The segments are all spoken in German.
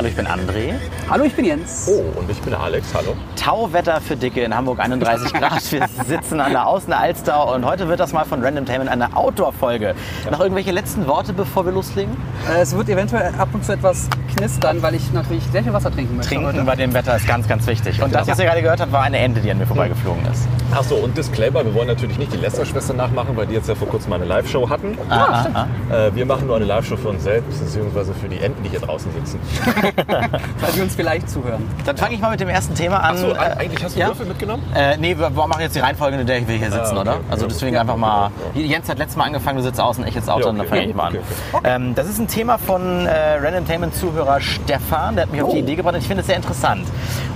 Hallo, ich bin André. Hallo, ich bin Jens. Oh, und ich bin Alex. Hallo. Tauwetter für Dicke in Hamburg, 31 Grad. Wir sitzen an der Außenalster und heute wird das mal von Random Tainment eine Outdoor-Folge. Noch irgendwelche letzten Worte, bevor wir loslegen? Äh, Es wird eventuell ab und zu etwas knistern, weil ich natürlich sehr viel Wasser trinken möchte. Trinken heute. bei dem Wetter ist ganz, ganz wichtig. Und das, was ihr gerade gehört habt, war eine Ente, die an mir vorbeigeflogen ist. Achso, und Disclaimer, wir wollen natürlich nicht die Lester-Schwestern nachmachen, weil die jetzt ja vor kurzem eine Live-Show hatten. Ah, ah, ah. Äh, wir machen nur eine Live-Show für uns selbst, beziehungsweise für die Enten, die hier draußen sitzen. Weil die uns vielleicht zuhören. Dann fange ich mal mit dem ersten Thema an. Achso, Äh, eigentlich hast du ja? Würfel mitgenommen? Äh, nee, wir wir machen jetzt die Reihenfolge, in der wir hier sitzen, Ah, okay. oder? Also Ja, deswegen ja, einfach mal. Jens hat letztes Mal angefangen, du sitzt außen, ich jetzt Auto, Ja, und dann okay. fange ich mal an. Okay, Ähm, das ist ein Thema von äh, Randomtainment-Zuhörer Stefan, der hat mich auf die Oh. Idee gebracht und ich finde es sehr interessant.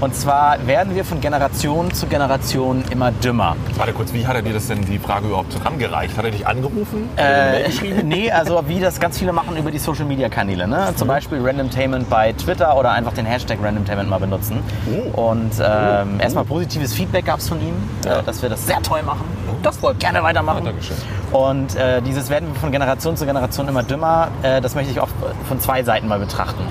Und zwar werden wir von Generation zu Generation immer dümmer. Warte kurz, wie hat er dir das denn die Frage überhaupt rangereicht? Hat er dich angerufen? Er Äh, geschrieben? nee, also wie das ganz viele machen über die Social Media Kanäle. Ne? Mhm. Zum Beispiel Randomtainment bei Twitter oder einfach den Hashtag Randomtainment mal benutzen. Oh. Und ähm, erstmal positives Feedback gab es von ihm, Ja. äh, dass wir das sehr toll machen. Das freut mich. Gerne weitermachen. Ja, Dankeschön. Und äh, dieses werden wir von Generation zu Generation immer dümmer, äh, das möchte ich auch von zwei Seiten mal betrachten.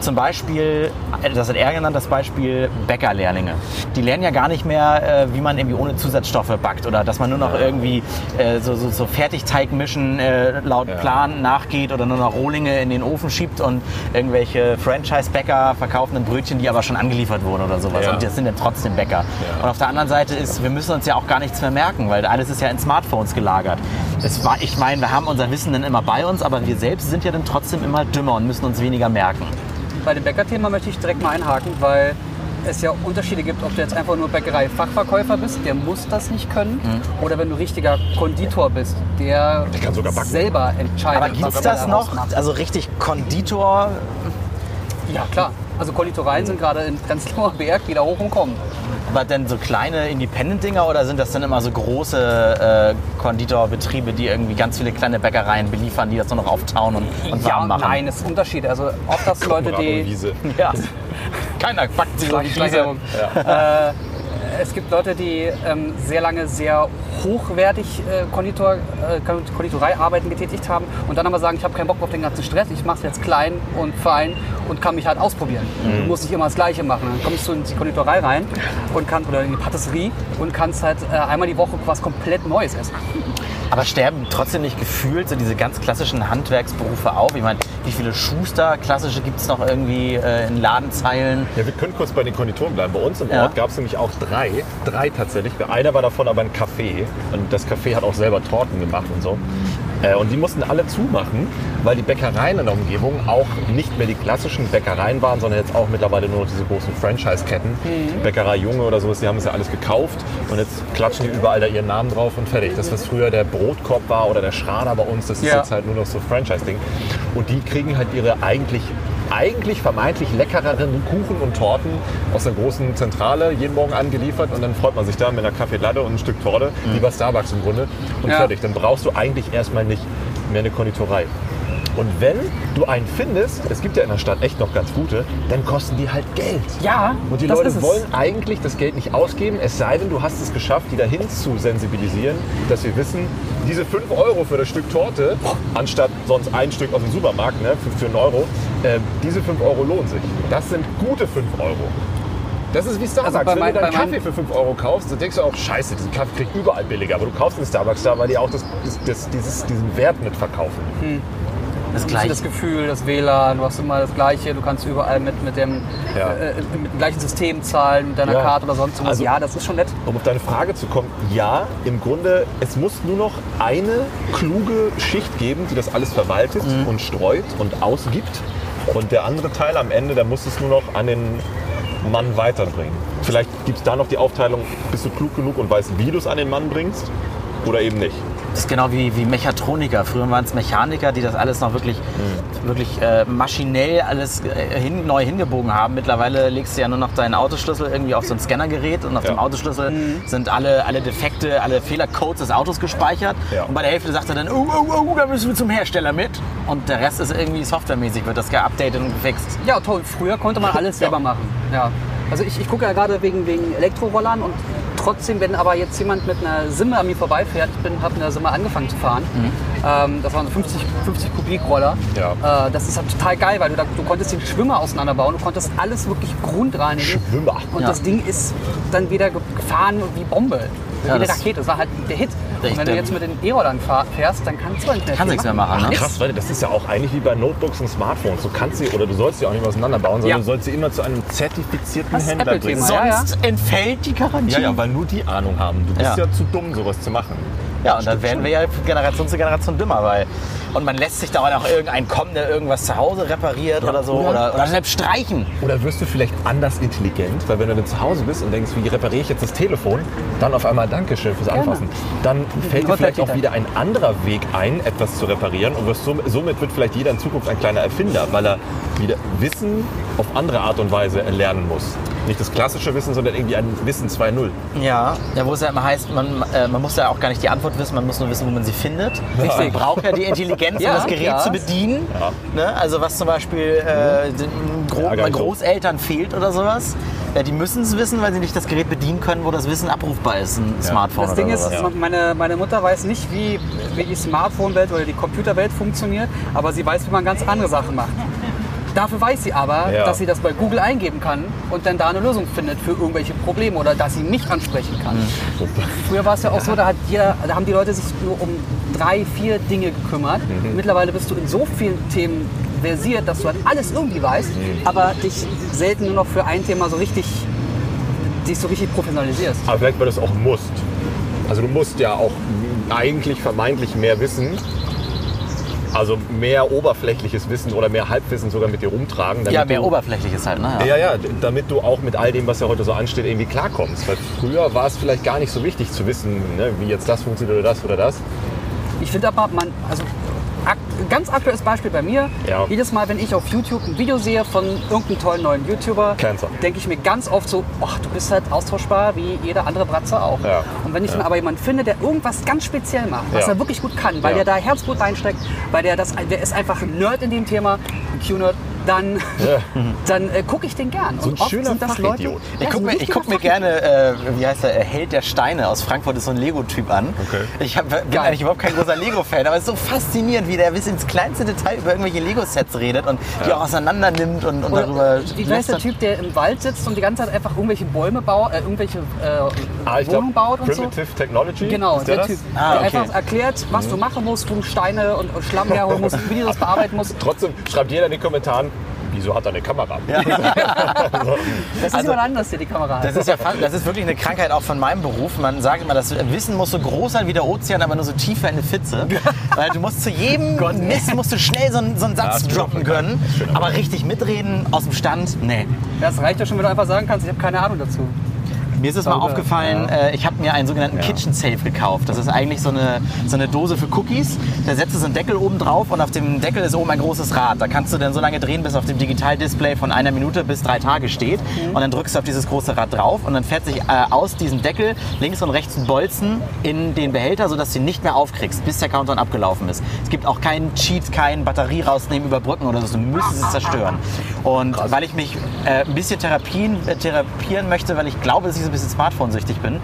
Zum Beispiel, äh, das hat er genannt, das Beispiel Bäckerlehrlinge. Die lernen ja gar nicht mehr, äh, wie man irgendwie ohne Zusatzstoffe backt oder dass man nur noch irgendwie äh, so, so, so Fertigteig mischen laut. Plan nachgeht oder nur noch Rohlinge in den Ofen schiebt und irgendwelche Franchise-Bäcker verkaufen dann Brötchen, die aber schon angeliefert wurden oder sowas. Ja. Und das sind dann trotzdem Bäcker. Ja. Und auf der anderen Seite ist, wir müssen uns ja auch gar nichts mehr merken, weil alles ist ja in Smartphones gelagert. Es war, ich meine, wir haben unser Wissen dann immer bei uns, aber wir selbst sind ja dann trotzdem immer dümmer und müssen uns weniger merken. Bei dem Bäckerthema möchte ich direkt mal einhaken, weil es ja Unterschiede gibt, ob du jetzt einfach nur Bäckerei-Fachverkäufer bist, der muss das nicht können, Mhm. oder wenn du richtiger Konditor bist, der, Der kann sogar backen. selber entscheidet. Aber gibt's was er das noch? macht. Also richtig Konditor? Ja, klar. Also Konditoreien sind gerade in Prenzlauer Berg wieder hoch und kommen. Aber denn so kleine Independent-Dinger oder sind das dann immer so große äh, Konditorbetriebe, die irgendwie ganz viele kleine Bäckereien beliefern, die das nur noch auftauen und, und ja, warm machen? nein, es ist Unterschiede. Also ob das Leute, die... Wiese. Ja. Keiner backt sie so wie diese. Schleichwerbung. Äh, es gibt Leute, die ähm, sehr lange sehr hochwertig äh, Konditor, äh, Konditoreiarbeiten getätigt haben und dann aber sagen, ich habe keinen Bock auf den ganzen Stress, ich mache es jetzt klein und fein und kann mich halt ausprobieren. Du musst nicht immer das Gleiche machen. Dann kommst du in die Konditorei rein und kannst, oder in die Patisserie und kannst halt äh, einmal die Woche was komplett Neues essen. Aber sterben trotzdem nicht gefühlt so diese ganz klassischen Handwerksberufe auf? Ich meine, wie viele Schuster, klassische gibt es noch irgendwie äh, in Ladenzeilen? Ja, wir können kurz bei den Konditoren bleiben. Bei uns im Ja. Ort gab es nämlich auch drei. Drei tatsächlich. Einer war davon aber ein Café. Und das Café hat auch selber Torten gemacht und so. Äh, Und die mussten alle zumachen, weil die Bäckereien in der Umgebung auch nicht mehr die klassischen Bäckereien waren, sondern jetzt auch mittlerweile nur noch diese großen Franchise-Ketten. Bäckerei Junge oder sowas, die haben es ja alles gekauft. Und jetzt klatschen die überall da ihren Namen drauf und fertig. Das, was früher der Brotkorb war oder der Schrader bei uns, das ist Ja. jetzt halt nur noch so Franchise-Ding. Und die kriegen halt ihre eigentlich eigentlich vermeintlich leckereren Kuchen und Torten aus der großen Zentrale jeden Morgen angeliefert und dann freut man sich da mit einer Kaffee Latte und ein Stück Torte, wie bei Starbucks im Grunde und Ja. fertig. Dann brauchst du eigentlich erstmal nicht mehr eine Konditorei. Und wenn du einen findest, es gibt ja in der Stadt echt noch ganz gute, dann kosten die halt Geld. Ja, Und die das Leute ist es. wollen eigentlich das Geld nicht ausgeben, es sei denn, du hast es geschafft, die dahin zu sensibilisieren, dass wir wissen, diese 5 Euro für das Stück Torte, anstatt sonst ein Stück aus dem Supermarkt ne, für, für einen Euro, äh, diese 5 Euro lohnen sich. Das sind gute 5 Euro. Das ist wie Starbucks. Also bei Wenn mein- du deinen mein- Kaffee für 5 Euro kaufst, dann denkst du auch, scheiße, diesen Kaffee krieg ich überall billiger. Aber du kaufst den Starbucks da, weil die auch das, das, das, dieses, diesen Wert mitverkaufen. Das gleiche. das Gefühl, das WLAN, du hast immer das Gleiche, du kannst überall mit, mit, dem, Ja. äh, mit dem gleichen System zahlen, mit deiner Ja. Karte oder sonst was. Also- ja, das ist schon nett. Um auf deine Frage zu kommen, ja, im Grunde, es muss nur noch eine kluge Schicht geben, die das alles verwaltet und streut und ausgibt. Und der andere Teil am Ende, da muss es nur noch an den Mann weiterbringen. Vielleicht gibt es da noch die Aufteilung, bist du klug genug und weißt, wie du es an den Mann bringst oder eben nicht. Das ist genau wie, wie Mechatroniker. Früher waren es Mechaniker, die das alles noch wirklich, wirklich äh, maschinell alles äh, hin, neu hingebogen haben. Mittlerweile legst du ja nur noch deinen Autoschlüssel irgendwie auf so ein Scannergerät und auf Ja. dem Autoschlüssel sind alle, alle Defekte, alle Fehlercodes des Autos gespeichert. Ja. Und bei der Hälfte sagt er dann, oh, oh, oh, da müssen wir zum Hersteller mit. Und der Rest ist irgendwie softwaremäßig, wird das geupdatet und gefixt. Ja, toll. Früher konnte man alles selber machen. Ja. Also ich, ich gucke ja gerade wegen, wegen Elektrorollern und trotzdem, wenn aber jetzt jemand mit einer Simme an mir vorbeifährt, ich bin, habe mit einer Simme angefangen zu fahren, ähm, das waren so 50, 50 Kubikroller, Ja. äh, das ist halt total geil, weil du, da, du konntest den Schwimmer auseinanderbauen, du konntest alles wirklich grundreinigen. Schwimmer. Und Ja. das Ding ist dann wieder gefahren wie Bombe, wie Ja, eine das- Rakete, das war halt der Hit. Und wenn du jetzt mit den E-Rollern fährst, dann kannst du halt nicht mehr Kann viel nichts mehr machen, ne? Krass, weil das ist ja auch eigentlich wie bei Notebooks und Smartphones. Du kannst sie oder du sollst sie auch nicht mehr auseinanderbauen, sondern Ja. du sollst sie immer zu einem zertifizierten Das Händler bringen. ja. Sonst entfällt die Garantie. Ja, ja, weil nur die Ahnung haben. Du bist Ja. ja, zu dumm, sowas zu machen. Ja, und dann werden wir ja von Generation zu Generation dümmer, weil und man lässt sich dauernd auch irgendeinen kommen, der irgendwas zu Hause repariert oder so oder- oder, oder selbst streichen. Oder wirst du vielleicht anders intelligent, weil wenn du dann zu Hause bist und denkst, wie repariere ich jetzt das Telefon, dann auf einmal Dankeschön fürs Anfassen. Dann fällt dir vielleicht auch wieder ein anderer Weg ein, etwas zu reparieren und wirst som- somit wird vielleicht jeder in Zukunft ein kleiner Erfinder, weil er wieder Wissen auf andere Art und Weise erlernen muss. Nicht das klassische Wissen, sondern irgendwie ein Wissen 2.0. Ja, ja wo es ja immer heißt, man, äh, man muss ja auch gar nicht die Antwort wissen, man muss nur wissen, wo man sie findet. Man braucht ja die Intelligenz, Ja, um das Gerät ja. zu bedienen. Ja. Ne? Also was zum Beispiel äh, den Gro Ja. Großeltern fehlt oder sowas. Ja, die müssen es wissen, weil sie nicht das Gerät bedienen können, wo das Wissen abrufbar ist, ein Smartphone Das oder Ding ist, sowas. Ja. meine, meine Mutter weiß nicht, wie, wie die Smartphone-Welt oder die Computerwelt funktioniert, aber sie weiß, wie man ganz andere Sachen macht. Dafür weiß sie aber, Ja. dass sie das bei Google eingeben kann und dann da eine Lösung findet für irgendwelche Probleme oder dass sie mich ansprechen kann. Mhm. Früher war es ja auch so, da, jeder, da haben die Leute sich nur um drei, vier Dinge gekümmert. Mhm. Mittlerweile bist du in so vielen Themen versiert, dass du halt alles irgendwie weißt, Mhm. aber dich selten nur noch für ein Thema so richtig, dich so richtig professionalisierst. Aber vielleicht, weil du es auch musst. Also du musst ja auch eigentlich vermeintlich mehr wissen. Also mehr oberflächliches Wissen oder mehr Halbwissen sogar mit dir rumtragen. damit ja, mehr du, oberflächliches halt, ne? Ja, ja, damit du auch mit all dem, was ja heute so ansteht, irgendwie klarkommst. Weil früher war es vielleicht gar nicht so wichtig zu wissen, ne, wie jetzt das funktioniert oder das oder das. Ich finde aber, man, also ganz aktuelles Beispiel bei mir, Ja. jedes Mal, wenn ich auf YouTube ein Video sehe von irgendeinem tollen neuen YouTuber, denke ich mir ganz oft so, ach, du bist halt austauschbar wie jeder andere Bratzer auch. Ja. Und wenn ich dann aber jemanden finde, der irgendwas ganz speziell macht, was er wirklich gut kann, weil der da Herzblut reinsteckt, weil der das, der ist einfach ein Nerd in dem Thema, ein Q-Nerd, dann, dann äh, gucke ich den gern. So ein Und oft schöner sind das Leute. Ich Ja, gucke mir, ich guck mir gerne, äh, wie heißt der, äh, Held der Steine aus Frankfurt, ist so ein Lego-Typ an. Okay. Ich hab, bin eigentlich überhaupt kein großer Lego-Fan, aber es ist so faszinierend, wie der bis ins kleinste Detail über irgendwelche Lego-Sets redet und die auch auseinander nimmt und, und Oder, darüber wie heißt der. Typ, der im Wald sitzt und die ganze Zeit einfach irgendwelche Bäume baut, äh, irgendwelche äh, Ah, Wohnungen baut und so? Primitive Technology. Genau, ist der, der? Typ, Ah, der okay. einfach erklärt, was du machen musst, wo du Steine und, und Schlamm herholen musst, wie du das bearbeiten musst. Trotzdem schreibt jeder in den Kommentaren, wieso hat er eine Kamera? Das ist Also- jemand anders, der die Kamera hat. Das ist ja das ist wirklich eine Krankheit auch von meinem Beruf. Man sagt immer, das Wissen muss so groß sein wie der Ozean, aber nur so tief wie eine Pfütze. Weil du musst zu jedem Mist musst du schnell so einen, so einen Satz ist droppen können. Aber richtig mitreden aus dem Stand, nee. Das reicht ja schon, wenn du einfach sagen kannst, ich habe keine Ahnung dazu. Mir ist es mal aufgefallen, äh, ich habe mir einen sogenannten Kitchen Safe gekauft. Das ist eigentlich so eine, so eine Dose für Cookies. Da setzt du so einen Deckel oben drauf und auf dem Deckel ist oben ein großes Rad. Da kannst du dann so lange drehen, bis auf dem Digitaldisplay von einer Minute bis drei Tage steht. Und dann drückst du auf dieses große Rad drauf und dann fährt sich äh, aus diesem Deckel links und rechts ein Bolzen in den Behälter, sodass du ihn nicht mehr aufkriegst, bis der Countdown abgelaufen ist. Es gibt auch keinen Cheat, keinen Batterie rausnehmen, überbrücken oder so. Du müsstest es zerstören. Und weil ich mich äh, ein bisschen therapien, äh, therapieren möchte, weil ich glaube, dass ich so ein bisschen Smartphone-süchtig bin,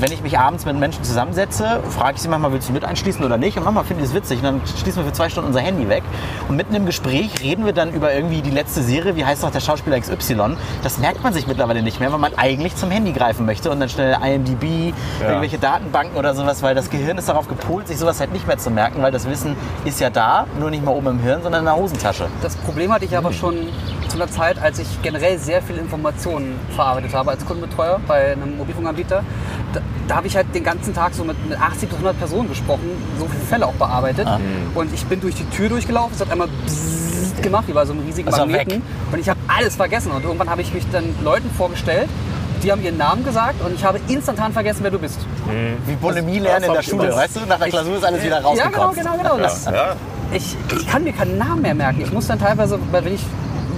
wenn ich mich abends mit Menschen zusammensetze, frage ich sie manchmal, willst du mit einschließen oder nicht? Und manchmal finde ich es witzig. Und dann schließen wir für zwei Stunden unser Handy weg. Und mitten im Gespräch reden wir dann über irgendwie die letzte Serie, wie heißt doch der Schauspieler XY. Das merkt man sich mittlerweile nicht mehr, weil man eigentlich zum Handy greifen möchte und dann schnell IMDb, irgendwelche Datenbanken oder sowas, weil das Gehirn ist darauf gepolt, sich sowas halt nicht mehr zu merken, weil das Wissen ist ja da, nur nicht mal oben im Hirn, sondern in der Hosentasche. Das Problem hatte ich aber schon zu einer Zeit, als ich generell sehr viel Informationen verarbeitet habe als Kundenbetreuer bei einem Mobilfunkanbieter. Da, habe ich halt den ganzen Tag so mit, mit 80 bis 100 Personen gesprochen, so viele Fälle auch bearbeitet. Und ich bin durch die Tür durchgelaufen, es hat einmal gemacht, wie bei so einem riesigen war Magneten. weg. Und ich habe alles vergessen. Und irgendwann habe ich mich dann Leuten vorgestellt, die haben ihren Namen gesagt und ich habe instantan vergessen, wer du bist. Wie Bulimie lernen in der Schule, immer. weißt du? Nach der Klausur ist alles wieder Ja, genau, rausgekommen. genau, genau. Das, Ja. ich, ich kann mir keinen Namen mehr merken. Ich muss dann teilweise, weil wenn ich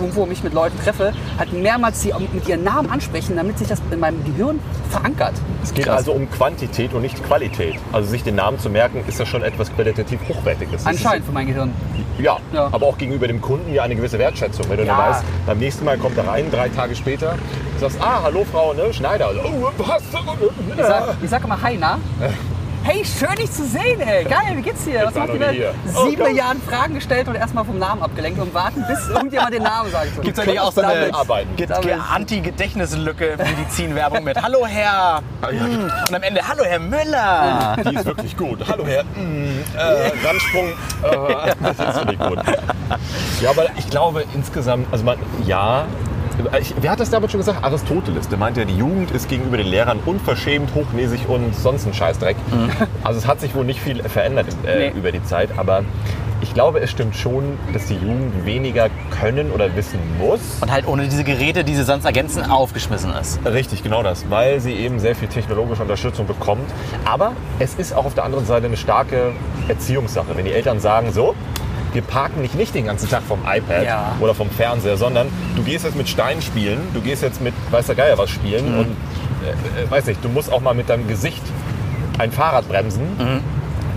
irgendwo mich mit Leuten treffe, halt mehrmals sie mit ihren Namen ansprechen, damit sich das in meinem Gehirn verankert. Es geht Krass. also um Quantität und nicht Qualität. Also sich den Namen zu merken, ist ja schon etwas qualitativ Hochwertiges. Das Anscheinend für mein Gehirn. Ja, Ja. aber auch gegenüber dem Kunden ja eine gewisse Wertschätzung. Wenn du Ja. dann weißt, beim nächsten Mal kommt er rein, drei Tage später, du sagst, ah, hallo Frau ne, Schneider. Oh, was? Ich sag, ich sag immer Hi, na? Hey, schön dich zu sehen, ey. Geil, wie geht's dir? Was macht hier. Oh, Sieben komm. Milliarden Fragen gestellt und erstmal vom Namen abgelenkt und warten, bis irgendjemand den Namen sagt. Gibt es eigentlich auch so eine Anti-Gedächtnislücke Medizinwerbung mit Hallo Herr mm, und am Ende Hallo Herr Müller. Die ist wirklich gut. Hallo Herr, mm, äh, Randsprung, äh, das ist wirklich gut. Ja, aber ich glaube insgesamt, also man, ja, ich, wer hat das damals schon gesagt? Aristoteles, der meinte ja, die Jugend ist gegenüber den Lehrern unverschämt, hochnäsig und sonst ein Scheißdreck. Also es hat sich wohl nicht viel verändert äh, Nee. über die Zeit, aber ich glaube, es stimmt schon, dass die Jugend weniger können oder wissen muss. Und halt ohne diese Geräte, die sie sonst ergänzen, aufgeschmissen ist. Richtig, genau das, weil sie eben sehr viel technologische Unterstützung bekommt. Aber es ist auch auf der anderen Seite eine starke Erziehungssache. Wenn die Eltern sagen, so, wir parken nicht, nicht den ganzen Tag vom iPad Ja. oder vom Fernseher, sondern du gehst jetzt mit Steinen spielen, du gehst jetzt mit weiß der Geier was spielen und äh, äh, weiß nicht, du musst auch mal mit deinem Gesicht ein Fahrrad bremsen.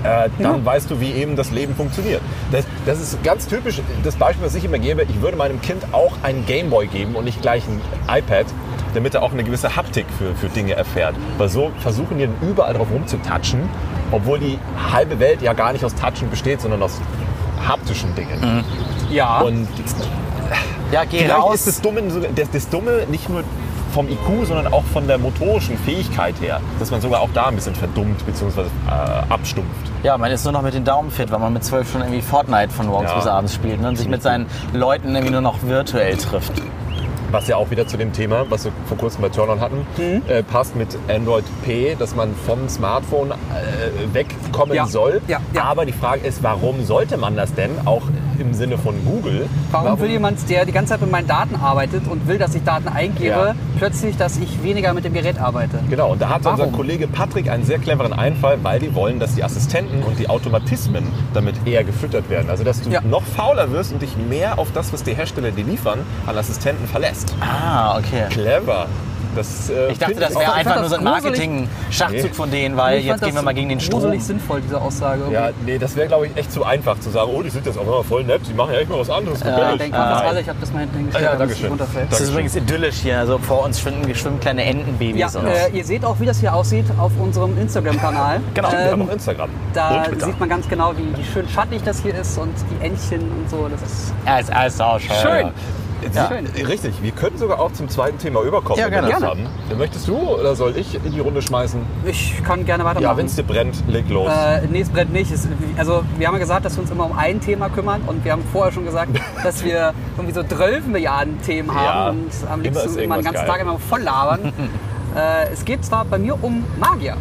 Äh, dann weißt du, wie eben das Leben funktioniert. Das, das ist ganz typisch, das Beispiel, was ich immer gebe, ich würde meinem Kind auch einen Gameboy geben und nicht gleich ein iPad, damit er auch eine gewisse Haptik für, für Dinge erfährt. Weil so versuchen die dann überall drauf rumzutatschen, obwohl die halbe Welt ja gar nicht aus Touchen besteht, sondern aus haptischen Dingen. Ja. Und Ja, geh vielleicht raus. ist das Dumme, das, das Dumme nicht nur vom IQ, sondern auch von der motorischen Fähigkeit her, dass man sogar auch da ein bisschen verdummt bzw. Äh, abstumpft. Ja, man ist nur noch mit den Daumen fit, weil man mit zwölf schon irgendwie Fortnite von morgens Ja. bis abends spielt ne? und sich mit seinen Leuten irgendwie nur noch virtuell trifft. Was ja auch wieder zu dem Thema, was wir vor kurzem bei Turn-On hatten, Mhm. äh, passt mit Android P, dass man vom Smartphone äh, wegkommen Ja. soll. Ja, ja. Aber die Frage ist, warum sollte man das denn, auch im Sinne von Google? Warum will jemand, der die ganze Zeit mit meinen Daten arbeitet und will, dass ich Daten eingebe, Ja. plötzlich, dass ich weniger mit dem Gerät arbeite? Genau, und da hat unser Warum? Kollege Patrick einen sehr cleveren Einfall, weil die wollen, dass die Assistenten und die Automatismen damit eher gefüttert werden. Also, dass du Ja. noch fauler wirst und dich mehr auf das, was die Hersteller dir liefern, an Assistenten verlässt. Ah, okay. Clever. Das, äh, Ich dachte, das wäre einfach das nur so ein. Marketing-Schachzug Nee. von denen, weil jetzt gehen wir das mal gegen den Strom. gruselig sinnvoll, diese Aussage. irgendwie. Ja, nee, das wäre, glaube ich, echt zu einfach zu sagen, oh, die sind jetzt auch immer voll nett, die machen ja echt mal was anderes. Ja, Ja, ich denke das Nein. alle, ich habe das mal hinten hingestellt, Ja, damit es runterfällt. Das ist übrigens idyllisch hier. Also vor uns schwimmen, schwimmen kleine Entenbabys. Ja, und äh, ihr seht auch, wie das hier aussieht auf unserem Instagram-Kanal. Genau, Wir haben Ähm, auch Instagram. da sieht man ganz genau, wie, wie schön schattig das hier ist und die Entchen und so. Das ist ja, ist alles auch schön. schön. Ja. Richtig, wir können sogar auch zum zweiten Thema überkommen, Ja, wenn wir gerne. das Gerne. haben. Dann möchtest du oder soll ich in die Runde schmeißen? Ich kann gerne Ja, weitermachen. wenn es dir brennt, leg los. Äh, nee, es brennt nicht. Es, also wir haben ja gesagt, dass wir uns immer um ein Thema kümmern und wir haben vorher schon gesagt, dass wir irgendwie so 12 Milliarden Themen haben Ja, und am liebsten immer den ganzen geil. Tag immer voll labern. äh, es geht zwar bei mir um Magier.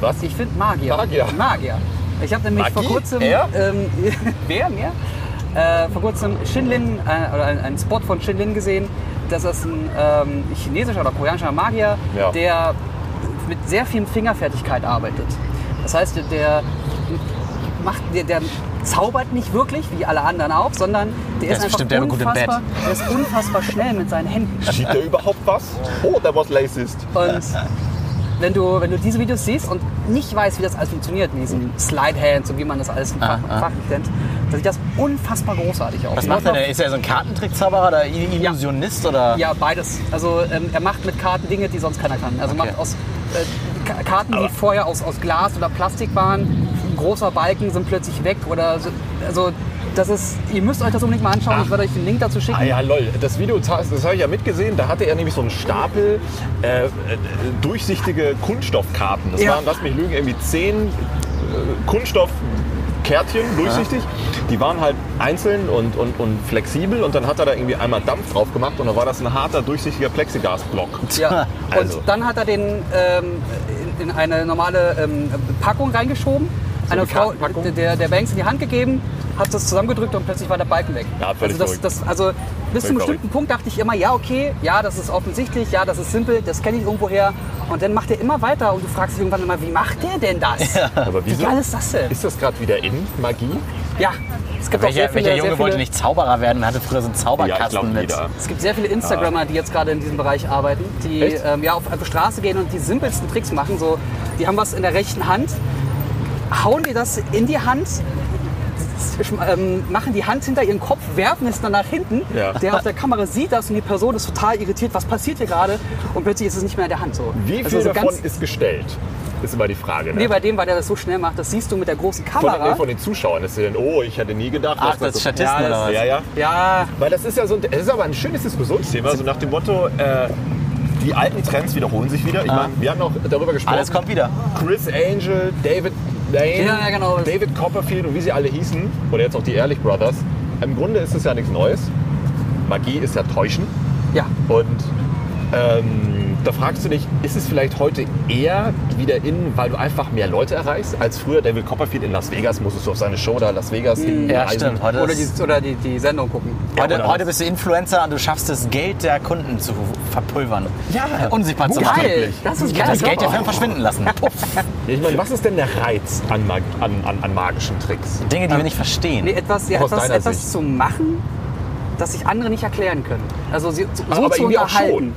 Was? Ich finde Magier. Magier. Magier. Ich habe nämlich vor Magie? kurzem. Er? Ähm, wer mehr? Äh, vor kurzem Shinlin, äh, oder einen Spot von Shinlin gesehen. Das ist ein ähm, chinesischer oder koreanischer Magier, Ja. der mit sehr viel Fingerfertigkeit arbeitet. Das heißt, der- macht, der, der zaubert nicht wirklich, wie alle anderen auch, sondern der, Der ist ist einfach bestimmt der gut im unfassbar, der ist unfassbar schnell mit seinen Händen. Sieht der überhaupt was? Oh, der was racist. Und wenn du, wenn du diese Videos siehst und nicht weißt, wie das alles funktioniert, mit diesen Slide-Hands und wie man das alles im Fach, Ah, ah. fachlich nennt, dann sieht das unfassbar großig aus. Was macht er denn? Ist er so ein Kartentrickzauberer oder Illusionist? Oder? Ja, beides. Also ähm, er macht mit Karten Dinge, die sonst keiner kann. Also Okay. macht aus äh, Ka- Karten, die vorher aus, aus Glas oder Plastik waren, großer Balken sind plötzlich weg oder so. Also das ist, ihr müsst euch das unbedingt mal anschauen. Ich werde euch den Link dazu schicken. Ah ja, lol. Das Video, das habe ich ja mitgesehen. Da hatte er nämlich so einen Stapel äh, äh, durchsichtige Kunststoffkarten. Das Ja. waren, lass mich lügen, irgendwie zehn äh, Kunststoffkärtchen durchsichtig. Die waren halt einzeln und, und, und flexibel und dann hat er da irgendwie einmal Dampf drauf gemacht und dann war das ein harter, durchsichtiger Plexiglasblock. Ja. Und Also. dann hat er den ähm, in, in eine normale ähm, Packung reingeschoben, Eine eine Frau, der, der Banks in die Hand gegeben, hat das zusammengedrückt und plötzlich war der Balken weg. Ja, völlig also, das, das, also bis zu einem verrückt. bestimmten Punkt dachte ich immer, ja, okay, ja, das ist offensichtlich, ja, das ist simpel, das kenne ich irgendwoher. Und dann macht er immer weiter und du fragst dich irgendwann immer, wie macht der denn das? Aber Wie wieso? geil ist das denn? Ist das gerade wieder in, Magie? Ja, es gibt auch sehr Welcher, viele, welcher Junge sehr wollte viele, nicht Zauberer werden und hatte früher so einen Ja, Zauberkasten glaube mit? es gibt sehr viele Instagrammer, die jetzt gerade in diesem Bereich arbeiten, die ähm, ja, auf die Straße gehen und die simpelsten Tricks machen. So, die haben was in der rechten Hand, hauen dir das in die Hand, ähm, machen die Hand hinter ihren Kopf, werfen es dann nach hinten. Ja. Der auf der Kamera sieht das und die Person ist total irritiert. Was passiert hier gerade? Und plötzlich ist es nicht mehr in der Hand. So. Wie viel Also so davon ist gestellt? Ist immer die Frage. Ne? Nee, bei dem, weil der das so schnell macht, das siehst du mit der großen von, Kamera. nee, von den Zuschauern ist denn, oh, ich hätte nie gedacht, Ach, dass das ist so- Statisten Ja, oder das- was? Ja, ja. Ja, Weil das ist ja so, ein- es ist aber ein schönes Diskussionsthema, so nach dem Motto, äh, die alten Trends wiederholen sich wieder. Ich meine, wir haben noch darüber gesprochen. Alles kommt wieder. Chris Angel, David Lane, Ja, ja, genau. David Copperfield und wie sie alle hießen, oder jetzt auch die Ehrlich Brothers. Im Grunde ist es ja nichts Neues. Magie ist ja Täuschen. ja. Und ähm, da fragst du dich, ist es vielleicht heute eher wieder in, weil du einfach mehr Leute erreichst, als früher David Copperfield in Las Vegas, musstest du auf seine Show da Las Vegas hinreisen. Ja, stimmt. Heute, Oder, die, oder die, die Sendung gucken. heute, heute bist du Influencer und du schaffst es, Geld der Kunden zu verpulvern. Ja. Unsichtbar zu machen. Geil, das ist geil. Das Geld der verschwinden lassen. Puff. Ich meine, was ist denn der Reiz an, Mag an, an, an magischen Tricks? Dinge, die wir nicht verstehen. Nee, etwas, ja, etwas, etwas zu machen, das sich andere nicht erklären können. Also sie, so aber zu unterhalten.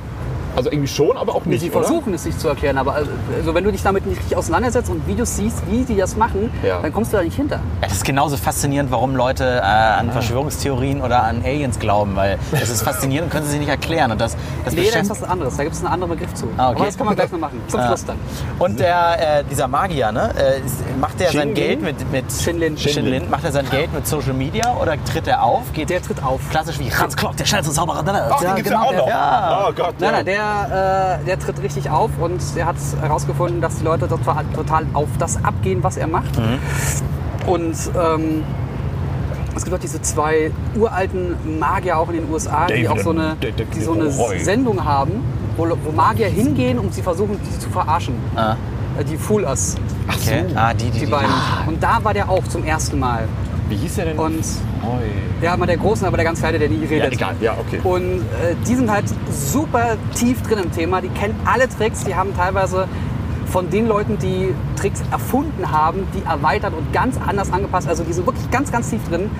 Also irgendwie schon, aber auch nicht, sie oder? versuchen es sich zu erklären, aber also, also wenn du dich damit nicht richtig auseinandersetzt und Videos siehst, wie die das machen, Ja. dann kommst du da nicht hinter. Das ist genauso faszinierend, warum Leute äh, an Verschwörungstheorien oder an Aliens glauben, weil es ist faszinierend und können sie sich nicht erklären. Und das, das Nee, da ist bestimmt- was anderes. Da gibt es einen anderen Begriff zu. Ah, okay. Aber das kann man gleich noch machen. Zum Ah. Schluss dann. Und der, äh, dieser Magier, ne, äh, macht der sein? Geld mit, mit Shinlin. Shinlin. Macht er sein Geld mit Social Media oder tritt er auf? Geht Der tritt auf. klassisch wie Hans Klock, der schnellste Zauberer der Welt. Ach, den gibt's ja genau, auch der- noch. ja. Oh Gott, Nein, ja. nein, der, äh, der tritt richtig auf und der hat herausgefunden, dass die Leute total, total auf das abgehen, was er macht. Mhm. Und ähm, es gibt auch diese zwei uralten Magier auch in den USA, die David auch so eine, die so eine. Sendung haben, wo, wo Magier hingehen und sie versuchen, sie zu verarschen. Ah, Äh, Die Fool Us, okay. Ah, die, die, die die. beiden. Ah, Und da war der auch zum ersten Mal. Wie hieß der denn? Und Oi. ja, mal der Große, aber der ganz Kleine, der nie Ja, redet. egal. Ja, okay. Und äh, die sind halt super tief drin im Thema. Die kennen alle Tricks. Die haben teilweise von den Leuten, die Tricks erfunden haben, die erweitert und ganz anders angepasst. Also die sind wirklich ganz, ganz tief drin.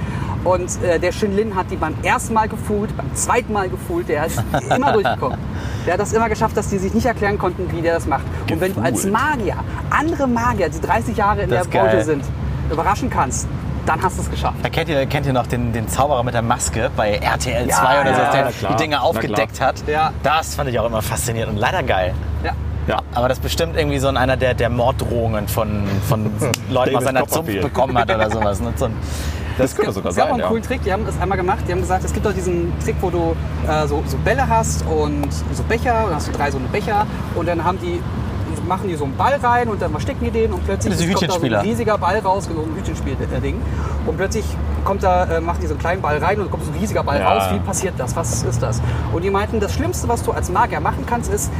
Und äh, der Shinlin hat die beim ersten Mal gefühlt, beim zweiten Mal gefühlt. Der ist immer durchgekommen. Der hat das immer geschafft, dass die sich nicht erklären konnten, wie der das macht. Und wenn du als. Magier andere Magier, die 30 Jahre in Das der Branche sind, überraschen kannst, dann hast du es geschafft. Da kennt ihr, kennt ihr noch den, den Zauberer mit der Maske bei RTL 2 Ja, oder so, ja, der klar, die Dinge aufgedeckt hat. Ja. Das fand ich auch immer faszinierend und leider geil. Ja. Ja. Aber das ist bestimmt irgendwie so einer der, der Morddrohungen von, von Leuten aus seiner Zunft bekommen hat oder sowas. Ne? So ein, Das könnte sogar Es gab auch sein, einen ja. coolen Trick, die haben das einmal gemacht. Die haben gesagt, es gibt doch diesen Trick, wo du äh, so, so Bälle hast und so Becher, und dann hast du drei so eine Becher und dann haben die machen die so einen Ball rein und dann verstecken die den und plötzlich kommt da so ein riesiger Ball raus, so ein Hütchenspiel-Ding. Und plötzlich kommt da, äh, machen die so einen kleinen Ball rein und kommt so ein riesiger Ball Ja. raus. Wie passiert das? Was ist das? Und die meinten, das Schlimmste, was du als Magier machen kannst, ist,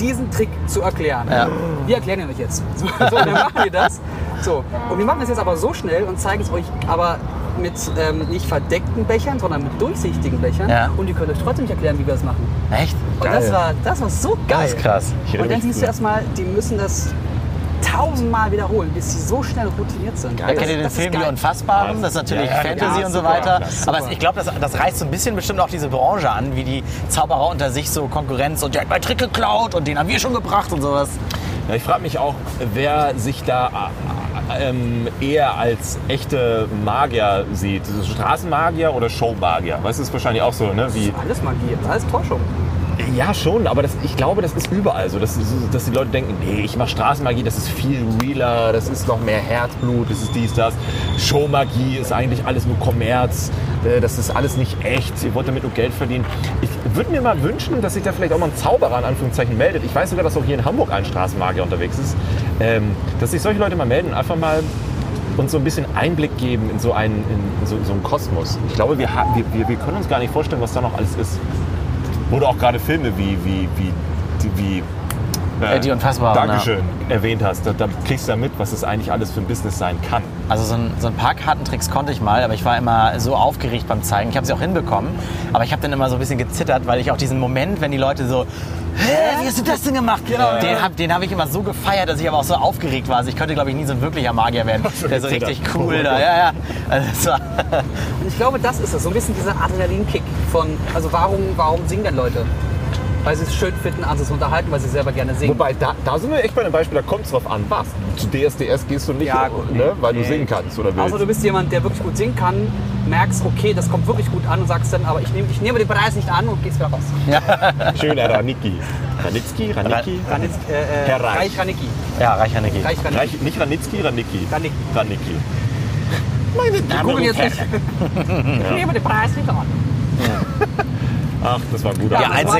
diesen Trick zu erklären. Ja. Wir erklären ihn euch jetzt. So, so dann machen wir das. So. Und wir machen das jetzt aber so schnell und zeigen es euch aber mit ähm, nicht verdeckten Bechern, sondern mit durchsichtigen Bechern. Ja. Und ihr könnt euch trotzdem nicht erklären, wie wir das machen. echt? Und das war, das war so geil. Das ist krass. Ich Und dann siehst du erstmal, die müssen das tausendmal wiederholen, bis sie so schnell routiniert sind. Da kennt ihr den das ist Film Die geil. Unfassbaren, das ist natürlich Ja, ja, Fantasy ja, und so weiter. Aber ich glaube, das, das reißt so ein bisschen bestimmt auch diese Branche an, wie die Zauberer unter sich so Konkurrenz und der hat meinen Trick geklaut und den haben wir schon gebracht und sowas. Ja, ich frage mich auch, wer sich da ähm, eher als echte Magier sieht. Straßenmagier oder Showmagier? Weißt du, ist wahrscheinlich auch so, ne? Wie, Alles Magie, alles Täuschung. Ja, schon, aber das, ich glaube, das ist überall so, dass, dass die Leute denken, nee, ich mache Straßenmagie, das ist viel realer, das ist noch mehr Herzblut, das ist dies, das. Showmagie ist eigentlich alles nur Kommerz, äh, das ist alles nicht echt, ihr wollt damit nur Geld verdienen. Ich würde mir mal wünschen, dass sich da vielleicht auch mal ein Zauberer in Anführungszeichen meldet. Ich weiß sogar, dass auch hier in Hamburg ein Straßenmagier unterwegs ist. Ähm, dass sich solche Leute mal melden und einfach mal uns so ein bisschen Einblick geben in so einen, in so, so einen Kosmos. Ich glaube, wir, wir, wir können uns gar nicht vorstellen, was da noch alles ist. Wo du auch gerade Filme wie, wie, wie, die- wie Äh, die Unfassbaren, Dankeschön, erwähnt hast. Da, da kriegst du ja mit, was es eigentlich alles für ein Business sein kann. Also so ein, so ein paar Kartentricks konnte ich mal, aber ich war immer so aufgeregt beim Zeigen. Ich habe sie auch hinbekommen, aber ich habe dann immer so ein bisschen gezittert, weil ich auch diesen Moment, wenn die Leute so, Hä, wie hast du das denn gemacht? Genau, den habe den hab ich immer so gefeiert, dass ich aber auch so aufgeregt war. Also ich könnte, glaube ich, nie so ein wirklicher Magier werden, der so richtig cool da. Ja, ja. Also ich glaube, das ist es. So ein bisschen dieser Adrenalinkick von, also warum, warum singen denn Leute? Weil sie es schön finden, an sich zu unterhalten, weil sie selber gerne singen. Wobei, da, da sind wir echt bei einem Beispiel, da kommt es drauf an, was. Zu DSDS gehst du nicht, Ja, gut, ne, weil du nee. singen kannst oder willst. Außer du bist jemand, der wirklich gut singen kann, merkst, okay, das kommt wirklich gut an und sagst dann, aber ich nehme, ich nehme den Preis nicht an und gehst wieder raus. Schöner Ranicki. Ranitzky, Ranicki? Ranitz, äh, äh, Herr Reich. Reich Ranicki. ja, reicher Energie. Reich Ranicki. Reich, nicht Ranitzky, Ranicki. Ranicki. Ranicki. Wir googeln jetzt nicht. Ich nehme den Preis nicht an. Ach, das war guter. Ja, Ja, also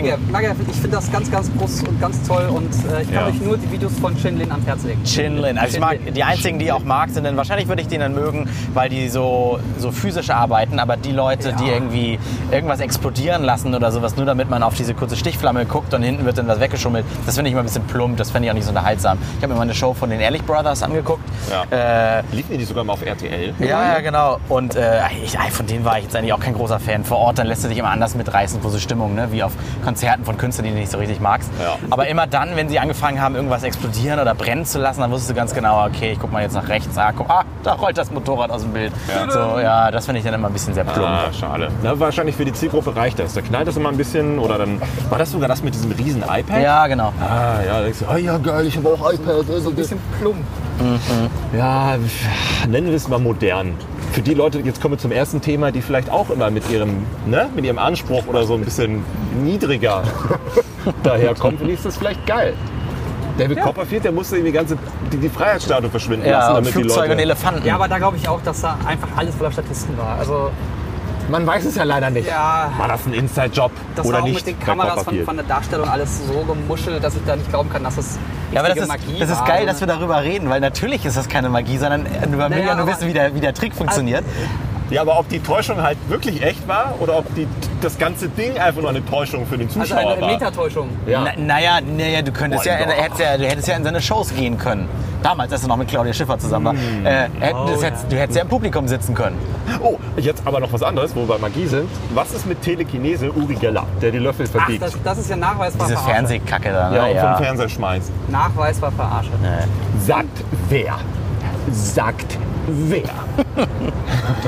ich finde das ganz, ganz groß und ganz toll und äh, ich kann Ja. euch nur die Videos von Shin Lin ans Herz legen. Chinlin. Also ich mag die einzigen, die ich auch mag, sind dann wahrscheinlich würde ich den dann mögen, weil die so, so physisch arbeiten, aber die Leute, die Ja. irgendwie irgendwas explodieren lassen oder sowas, nur damit man auf diese kurze Stichflamme guckt und hinten wird dann was weggeschummelt, das finde ich immer ein bisschen plump, das finde ich auch nicht so unterhaltsam. Ich habe mir mal eine Show von den Ehrlich Brothers angeguckt. Ja. Äh, Liefen die sogar mal auf RTL? ja, ja, genau. Und äh, ich, von denen war ich jetzt eigentlich auch kein großer Fan. Vor Ort, dann lässt du dich immer anders mitreißen vor so Stimmung, ne? wie auf Konzerten von Künstlern, die du nicht so richtig magst. Ja. Aber immer dann, wenn sie angefangen haben, irgendwas explodieren oder brennen zu lassen, dann wusstest du ganz genau, okay, ich guck mal jetzt nach rechts, ah, guck, ah da rollt das Motorrad aus dem Bild. Ja. So, ja, das finde ich dann immer ein bisschen sehr plump. Ah, schade. Na, wahrscheinlich für die Zielgruppe reicht das. Da knallt das immer ein bisschen oder dann. War das sogar das mit diesem riesen iPad? Ja, genau. Ah, ja, da denkst du, oh ja, geil, ich habe auch iPad. So ein bisschen plump. Ja, nennen wir es mal modern. Für die Leute, jetzt kommen wir zum ersten Thema, die vielleicht auch immer mit ihrem, ne, mit ihrem Anspruch oder so ein bisschen niedriger daherkommen, finde ich ist das vielleicht geil. David Copperfield, der musste die ganze die, die Freiheitsstatue verschwinden Ja, lassen, und damit die Flugzeuge und Leute. Elefanten. Ja, aber da glaube ich auch, dass da einfach alles voller Statisten war. Also Man weiß es ja leider nicht. ja, War das ein Inside-Job das oder war auch nicht? mit den Kameras von, von der Darstellung alles so gemuschelt, dass ich da nicht glauben kann, dass das Ja, aber das ist, Magie das ist war. geil, dass wir darüber reden, weil natürlich ist das keine Magie, sondern wir will ja nur wissen, wie der, wie der Trick funktioniert. Ja, aber ob die Täuschung halt wirklich echt war oder ob die, das ganze Ding einfach nur eine Täuschung für den Also Zuschauer eine war. Metatäuschung. Ja. Na, naja, naja, du könntest Boah, ja, hättest ja, du hättest ja in seine Shows gehen können. Damals, als er noch mit Claudia Schiffer zusammen war. Äh, hätt- Oh, das ja. hättest, du hättest ja im Publikum sitzen können. Oh, jetzt aber noch was anderes, wo wir bei Magie sind. Was ist mit Telekinese Uri Geller, der die Löffel Ach, verbiegt? das, das ist ja nachweisbar Diese verarsche. Fernsehkacke da. Ne? ja, und ja. vom Fernseher schmeißt. Nachweisbar verarsche. Sagt wer? Sagt wer?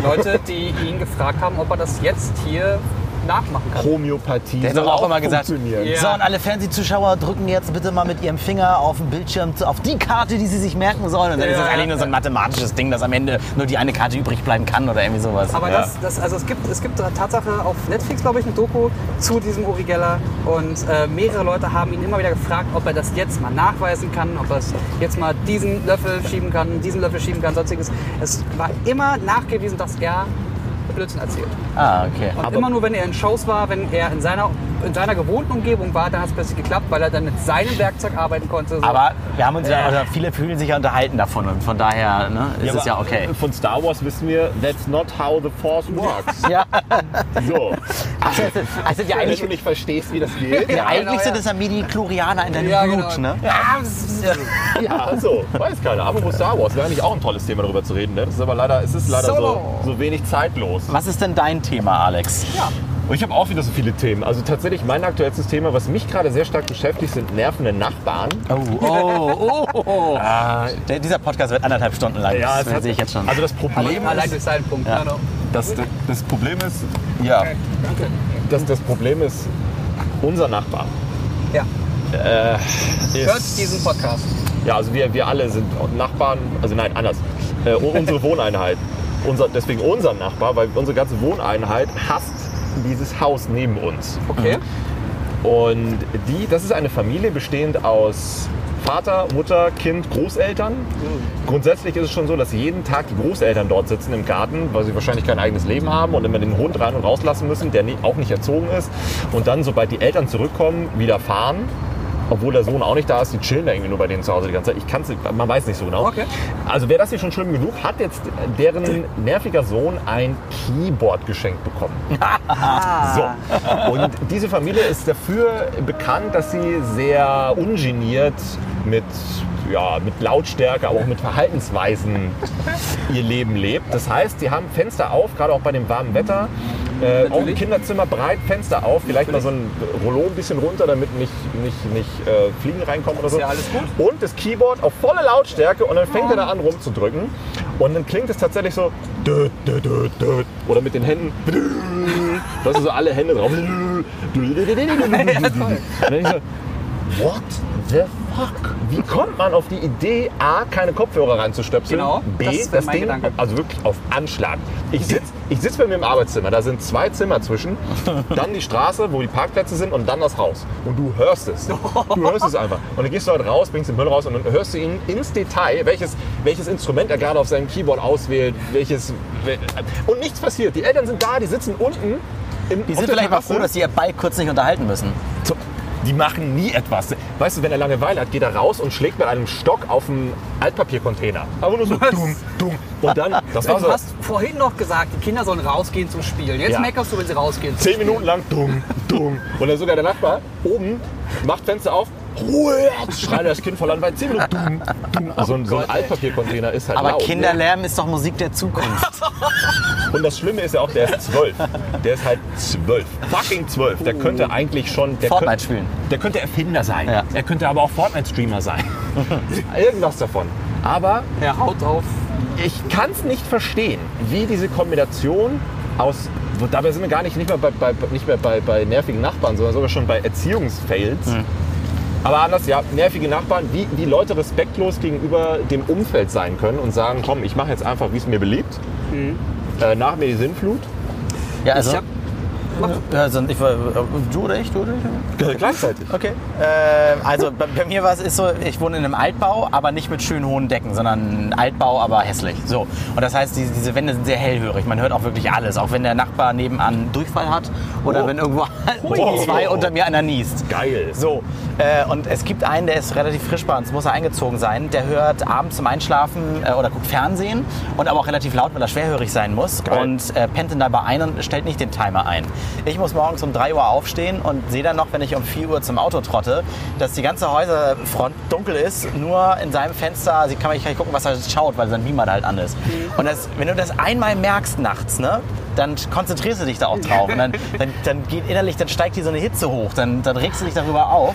Leute, die ihn gefragt haben, ob er das jetzt hier nachmachen kann. Homöopathie. Der hat doch auch immer gesagt. Ja. so und alle Fernsehzuschauer drücken jetzt bitte mal mit ihrem Finger auf den Bildschirm auf die Karte, die sie sich merken sollen. Und dann ist Ja, das eigentlich nur so ein mathematisches Ding, dass am Ende nur die eine Karte übrig bleiben kann oder irgendwie sowas. Aber Ja. das, das, also es gibt, es gibt Tatsache auf Netflix, glaube ich, eine Doku zu diesem Uri Geller. Und äh, mehrere Leute haben ihn immer wieder gefragt, ob er das jetzt mal nachweisen kann, ob er es jetzt mal diesen Löffel schieben kann, diesen Löffel schieben kann, sonstiges. Es war immer nachgewiesen, dass er Blödsinn erzählt. ah, okay. Und Aber- immer nur, wenn er in Shows war, wenn er in seiner, in seiner gewohnten Umgebung war, dann hat es plötzlich geklappt, weil er dann mit seinem Werkzeug arbeiten konnte. So. Aber wir haben uns ja, oder viele fühlen sich ja unterhalten davon und von daher ne, ist es ja okay. Von Star Wars wissen wir, that's not how the Force works. Ja, So. also, also ja, Wenn eigentlich, du nicht verstehst, wie das geht. ja, Ja, eigentlich genau, sind ja. es ja Midi-Chlorianer in deinem ja, Blut, genau. ne? S- Ja, so, weiß keiner. Aber Star Wars wäre eigentlich auch ein tolles Thema darüber zu reden. Ne? Das ist aber leider, es ist leider so, so wenig zeitlos. Was ist denn dein Thema, Alex? ja. Und ich habe auch wieder so viele Themen. Also tatsächlich mein aktuellstes Thema, was mich gerade sehr stark beschäftigt, sind nervende Nachbarn. Oh, oh, oh, oh. Der, dieser Podcast wird anderthalb Stunden lang. Ja, das sehe ich jetzt schon. Also das Problem Allein ist, durch seinen Punkt. Ja. Genau. das, das Problem ist, ja, Danke. das, das Problem ist, unser Nachbar Ja. ist, Hört diesen Podcast. Ja, also wir, wir alle sind Nachbarn, also nein, anders. Äh, unsere Wohneinheit. Unser, deswegen unser Nachbar, weil unsere ganze Wohneinheit hasst dieses Haus neben uns. Okay. Und die, das ist eine Familie bestehend aus Vater, Mutter, Kind, Großeltern. Grundsätzlich ist es schon so, dass jeden Tag die Großeltern dort sitzen im Garten, weil sie wahrscheinlich kein eigenes Leben haben und immer den Hund rein und rauslassen müssen, der auch nicht erzogen ist. Und dann, sobald die Eltern zurückkommen, wieder fahren. Obwohl der Sohn auch nicht da ist, die chillen da irgendwie nur bei denen zu Hause die ganze Zeit. Ich kann's, nicht- man weiß nicht so genau. Okay. Also wäre das hier schon schlimm genug, hat jetzt deren nerviger Sohn ein Keyboard geschenkt bekommen. So. Und diese Familie ist dafür bekannt, dass sie sehr ungeniert mit ja, mit Lautstärke, aber auch mit Verhaltensweisen ihr Leben lebt. Das heißt, die haben Fenster auf, gerade auch bei dem warmen Wetter. Äh, auch im Natürlich. Kinderzimmer breit Fenster auf, vielleicht mal so ein Rollo ein bisschen runter, damit nicht, nicht, nicht äh, Fliegen reinkommen oder so. ja alles gut. Und das Keyboard auf volle Lautstärke und dann fängt er da an rumzudrücken. Und dann klingt es tatsächlich so. dö, dö, dö, dö. Oder mit den Händen. Da sind so alle Hände drauf. Und dann ich so, what the fuck? Wie kommt man auf die Idee, A, keine Kopfhörer reinzustöpseln, Genau, B, das das, Ding, Gedanke. also wirklich auf Anschlag. Ich sitze ich sitz bei mir im Arbeitszimmer, da sind zwei Zimmer zwischen, dann die Straße, wo die Parkplätze sind und dann das Haus. Und du hörst es. Du hörst es einfach. Und dann gehst du halt raus, bringst den Müll raus und dann hörst du ihn ins Detail, welches, welches Instrument er gerade auf seinem Keyboard auswählt, welches... Und nichts passiert. Die Eltern sind da, die sitzen unten. Im, Die sind vielleicht mal froh, dass sie ihr Bike kurz nicht unterhalten müssen. So, Die machen nie etwas. Weißt du, wenn er Langeweile hat, geht er raus und schlägt mit einem Stock auf einen Altpapiercontainer. Aber nur so dumm, dumm. Und dann, das war Du so hast vorhin noch gesagt, die Kinder sollen rausgehen zum Spielen. Jetzt Ja. meckerst du, wenn sie rausgehen. zehn Minuten lang dumm, dumm. Und dann sogar der Nachbar oben macht Fenster auf. Ruhe jetzt! Schreit das Kind voll an, weil zehn Minuten dumm, dumm. Also ein, so ein Altpapiercontainer ist halt Aber laut. Kinderlärm ist doch Musik der Zukunft. Und das Schlimme ist ja auch, der ist zwölf. Der ist halt zwölf. Fucking zwölf. Der könnte eigentlich schon... Der Fortnite könnte, spielen. Der könnte Erfinder sein. Ja. Er könnte aber auch Fortnite-Streamer sein. Irgendwas davon. Aber Er haut auf. ich kann es nicht verstehen, wie diese Kombination aus... Dabei sind wir gar nicht, nicht mehr, bei, bei, nicht mehr bei, bei nervigen Nachbarn, sondern sogar schon bei Erziehungsfails. Aber anders, ja, nervige Nachbarn, wie, wie Leute respektlos gegenüber dem Umfeld sein können und sagen, komm, ich mache jetzt einfach, wie es mir beliebt. Äh, nach mir die Sinnflut. Ja, also, Ich hab, also ich, war- du oder ich? Du oder ich? Gleichzeitig. Okay. Äh, also bei, bei mir war es ist so, ich wohne in einem Altbau, aber nicht mit schönen hohen Decken, sondern ein Altbau, aber hässlich. So. Und das heißt, diese, diese Wände sind sehr hellhörig. Man hört auch wirklich alles, auch wenn der Nachbar nebenan Durchfall hat oder Oh. wenn irgendwo Oh. zwei unter mir einer niest. Geil. So, äh, und es gibt einen, der ist relativ frisch bei uns, muss er eingezogen sein. Der hört abends zum Einschlafen äh, oder guckt Fernsehen und aber auch relativ laut, weil er schwerhörig sein muss. Geil. Und äh, pennt dann dabei ein und stellt nicht den Timer ein. Ich muss morgens um 3 Uhr aufstehen und sehe dann noch, wenn ich um 4 Uhr zum Auto trotte, dass die ganze Häuserfront dunkel ist, nur in seinem Fenster, sie kann man nicht gucken, was er schaut, weil sein Beamer halt an ist. Und das, wenn du das einmal merkst nachts, ne, dann konzentrierst du dich da auch drauf. Und dann, dann, dann geht innerlich, dann steigt dir so eine Hitze hoch, dann, dann regst du dich darüber auf.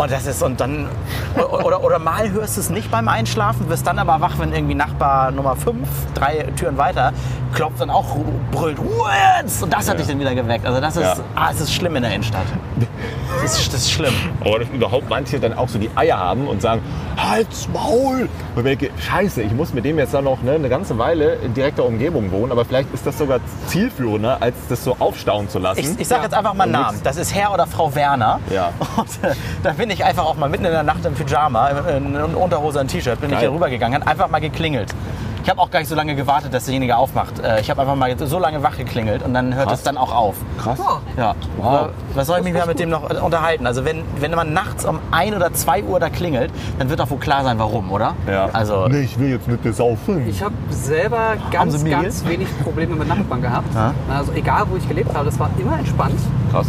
Und das ist, und dann, oder, oder mal hörst du es nicht beim Einschlafen, wirst dann aber wach, wenn irgendwie Nachbar Nummer 5, drei Türen weiter, klopft dann auch, brüllt, Ruhe jetzt! Und das hat dich dann wieder geweckt. Also das ist, Ja. ah, es ist schlimm in der Innenstadt. Das ist, das ist schlimm. Aber dass überhaupt manche dann auch so die Eier haben und sagen, halt's Maul! Und ich denke, scheiße, ich muss mit dem jetzt dann noch ne, eine ganze Weile in direkter Umgebung wohnen, aber vielleicht ist das sogar zielführender, als das so aufstauen zu lassen. Ich, ich sage jetzt einfach mal einen Namen. Das ist Herr oder Frau Werner. Ja. Und äh, da bin ich einfach auch mal mitten in der Nacht im Pyjama, in, in Unterhose und T-Shirt, bin ich Geil. hier rübergegangen, hat einfach mal geklingelt. Ich habe auch gar nicht so lange gewartet, dass derjenige aufmacht. Äh, Ich habe einfach mal so lange wach geklingelt und dann hört Krass. es dann auch auf. Krass. Ja. Wow. Was soll ich mich mit dem noch äh, unterhalten? Also wenn, wenn man nachts um 1 oder 2 Uhr da klingelt, dann wird doch wohl klar sein, warum, oder? Ja. Also, nee, ich will jetzt mit dir saufen. ich habe selber ganz, ganz wenig Probleme mit Nachbarn gehabt. Ja. Also egal, wo ich gelebt habe, das war immer entspannt. Krass.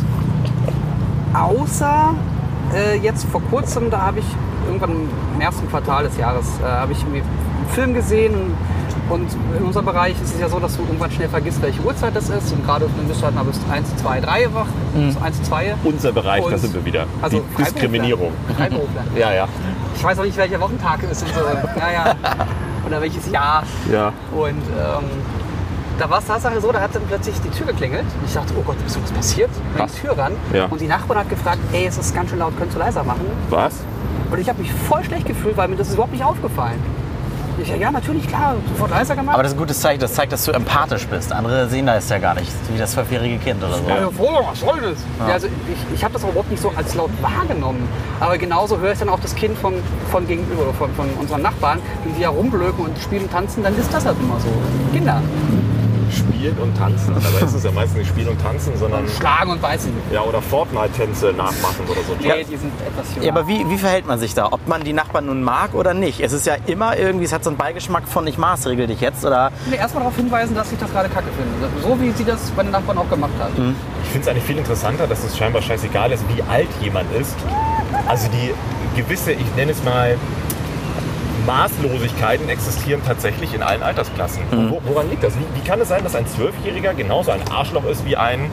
Außer äh, jetzt vor kurzem, da habe ich irgendwann im ersten Quartal des Jahres, äh, habe ich mir Film gesehen und in unserem Bereich ist es ja so, dass du irgendwann schnell vergisst, welche Uhrzeit das ist und gerade dann bist du halt mal bis 1, 2, 3 wach, bis 1, 2. Unser Bereich, da sind wir wieder. Also die Freiberufler. Diskriminierung. Freiberufler. Ja, ja. Ich weiß auch nicht, welcher Wochentag es ist und so. Naja. Oder welches Jahr. Ja. Und ähm, da war es Tatsache so, da hat dann plötzlich die Tür geklingelt. Und ich dachte, oh Gott, ist was passiert? Krass. die Tür ran. Ja. Und die Nachbarin hat gefragt, ey, es ist ganz schön laut, könntest du leiser machen? Was? Und ich habe mich voll schlecht gefühlt, weil mir das ist überhaupt nicht aufgefallen. Ich ja, ja, natürlich, klar, sofort leiser gemacht. aber das ist ein gutes Zeichen. Das zeigt, dass du empathisch bist. Andere sehen das ja gar nicht. Wie das zwölfjährige Kind oder so. ja, voll, was soll das? Ja. also ich, ich habe das aber überhaupt nicht so als laut wahrgenommen. Aber genauso höre ich dann auch das Kind von, von gegenüber, von, von unseren Nachbarn, wie die ja rumblöken und spielen und tanzen, dann ist das halt immer so. Kinder. Spielen und tanzen. Dabei ist es ja meistens nicht Spielen und Tanzen, sondern Schlagen und beißen. ja, oder Fortnite-Tänze nachmachen oder so. Nee, die sind etwas jünger. Ja, aber wie, wie verhält man sich da? Ob man die Nachbarn nun mag oder nicht? Es ist ja immer irgendwie, es hat so einen Beigeschmack von ich maßregel dich jetzt oder Nee, erstmal darauf hinweisen, dass ich das gerade kacke finde. So wie sie das bei den Nachbarn auch gemacht hat. Ich finde es eigentlich viel interessanter, dass es scheinbar scheißegal ist, wie alt jemand ist. Also die gewisse, ich nenne es mal, Maßlosigkeiten existieren tatsächlich in allen Altersklassen. Mhm. Wo, woran liegt das? Wie, wie kann es sein, dass ein Zwölfjähriger genauso ein Arschloch ist wie ein...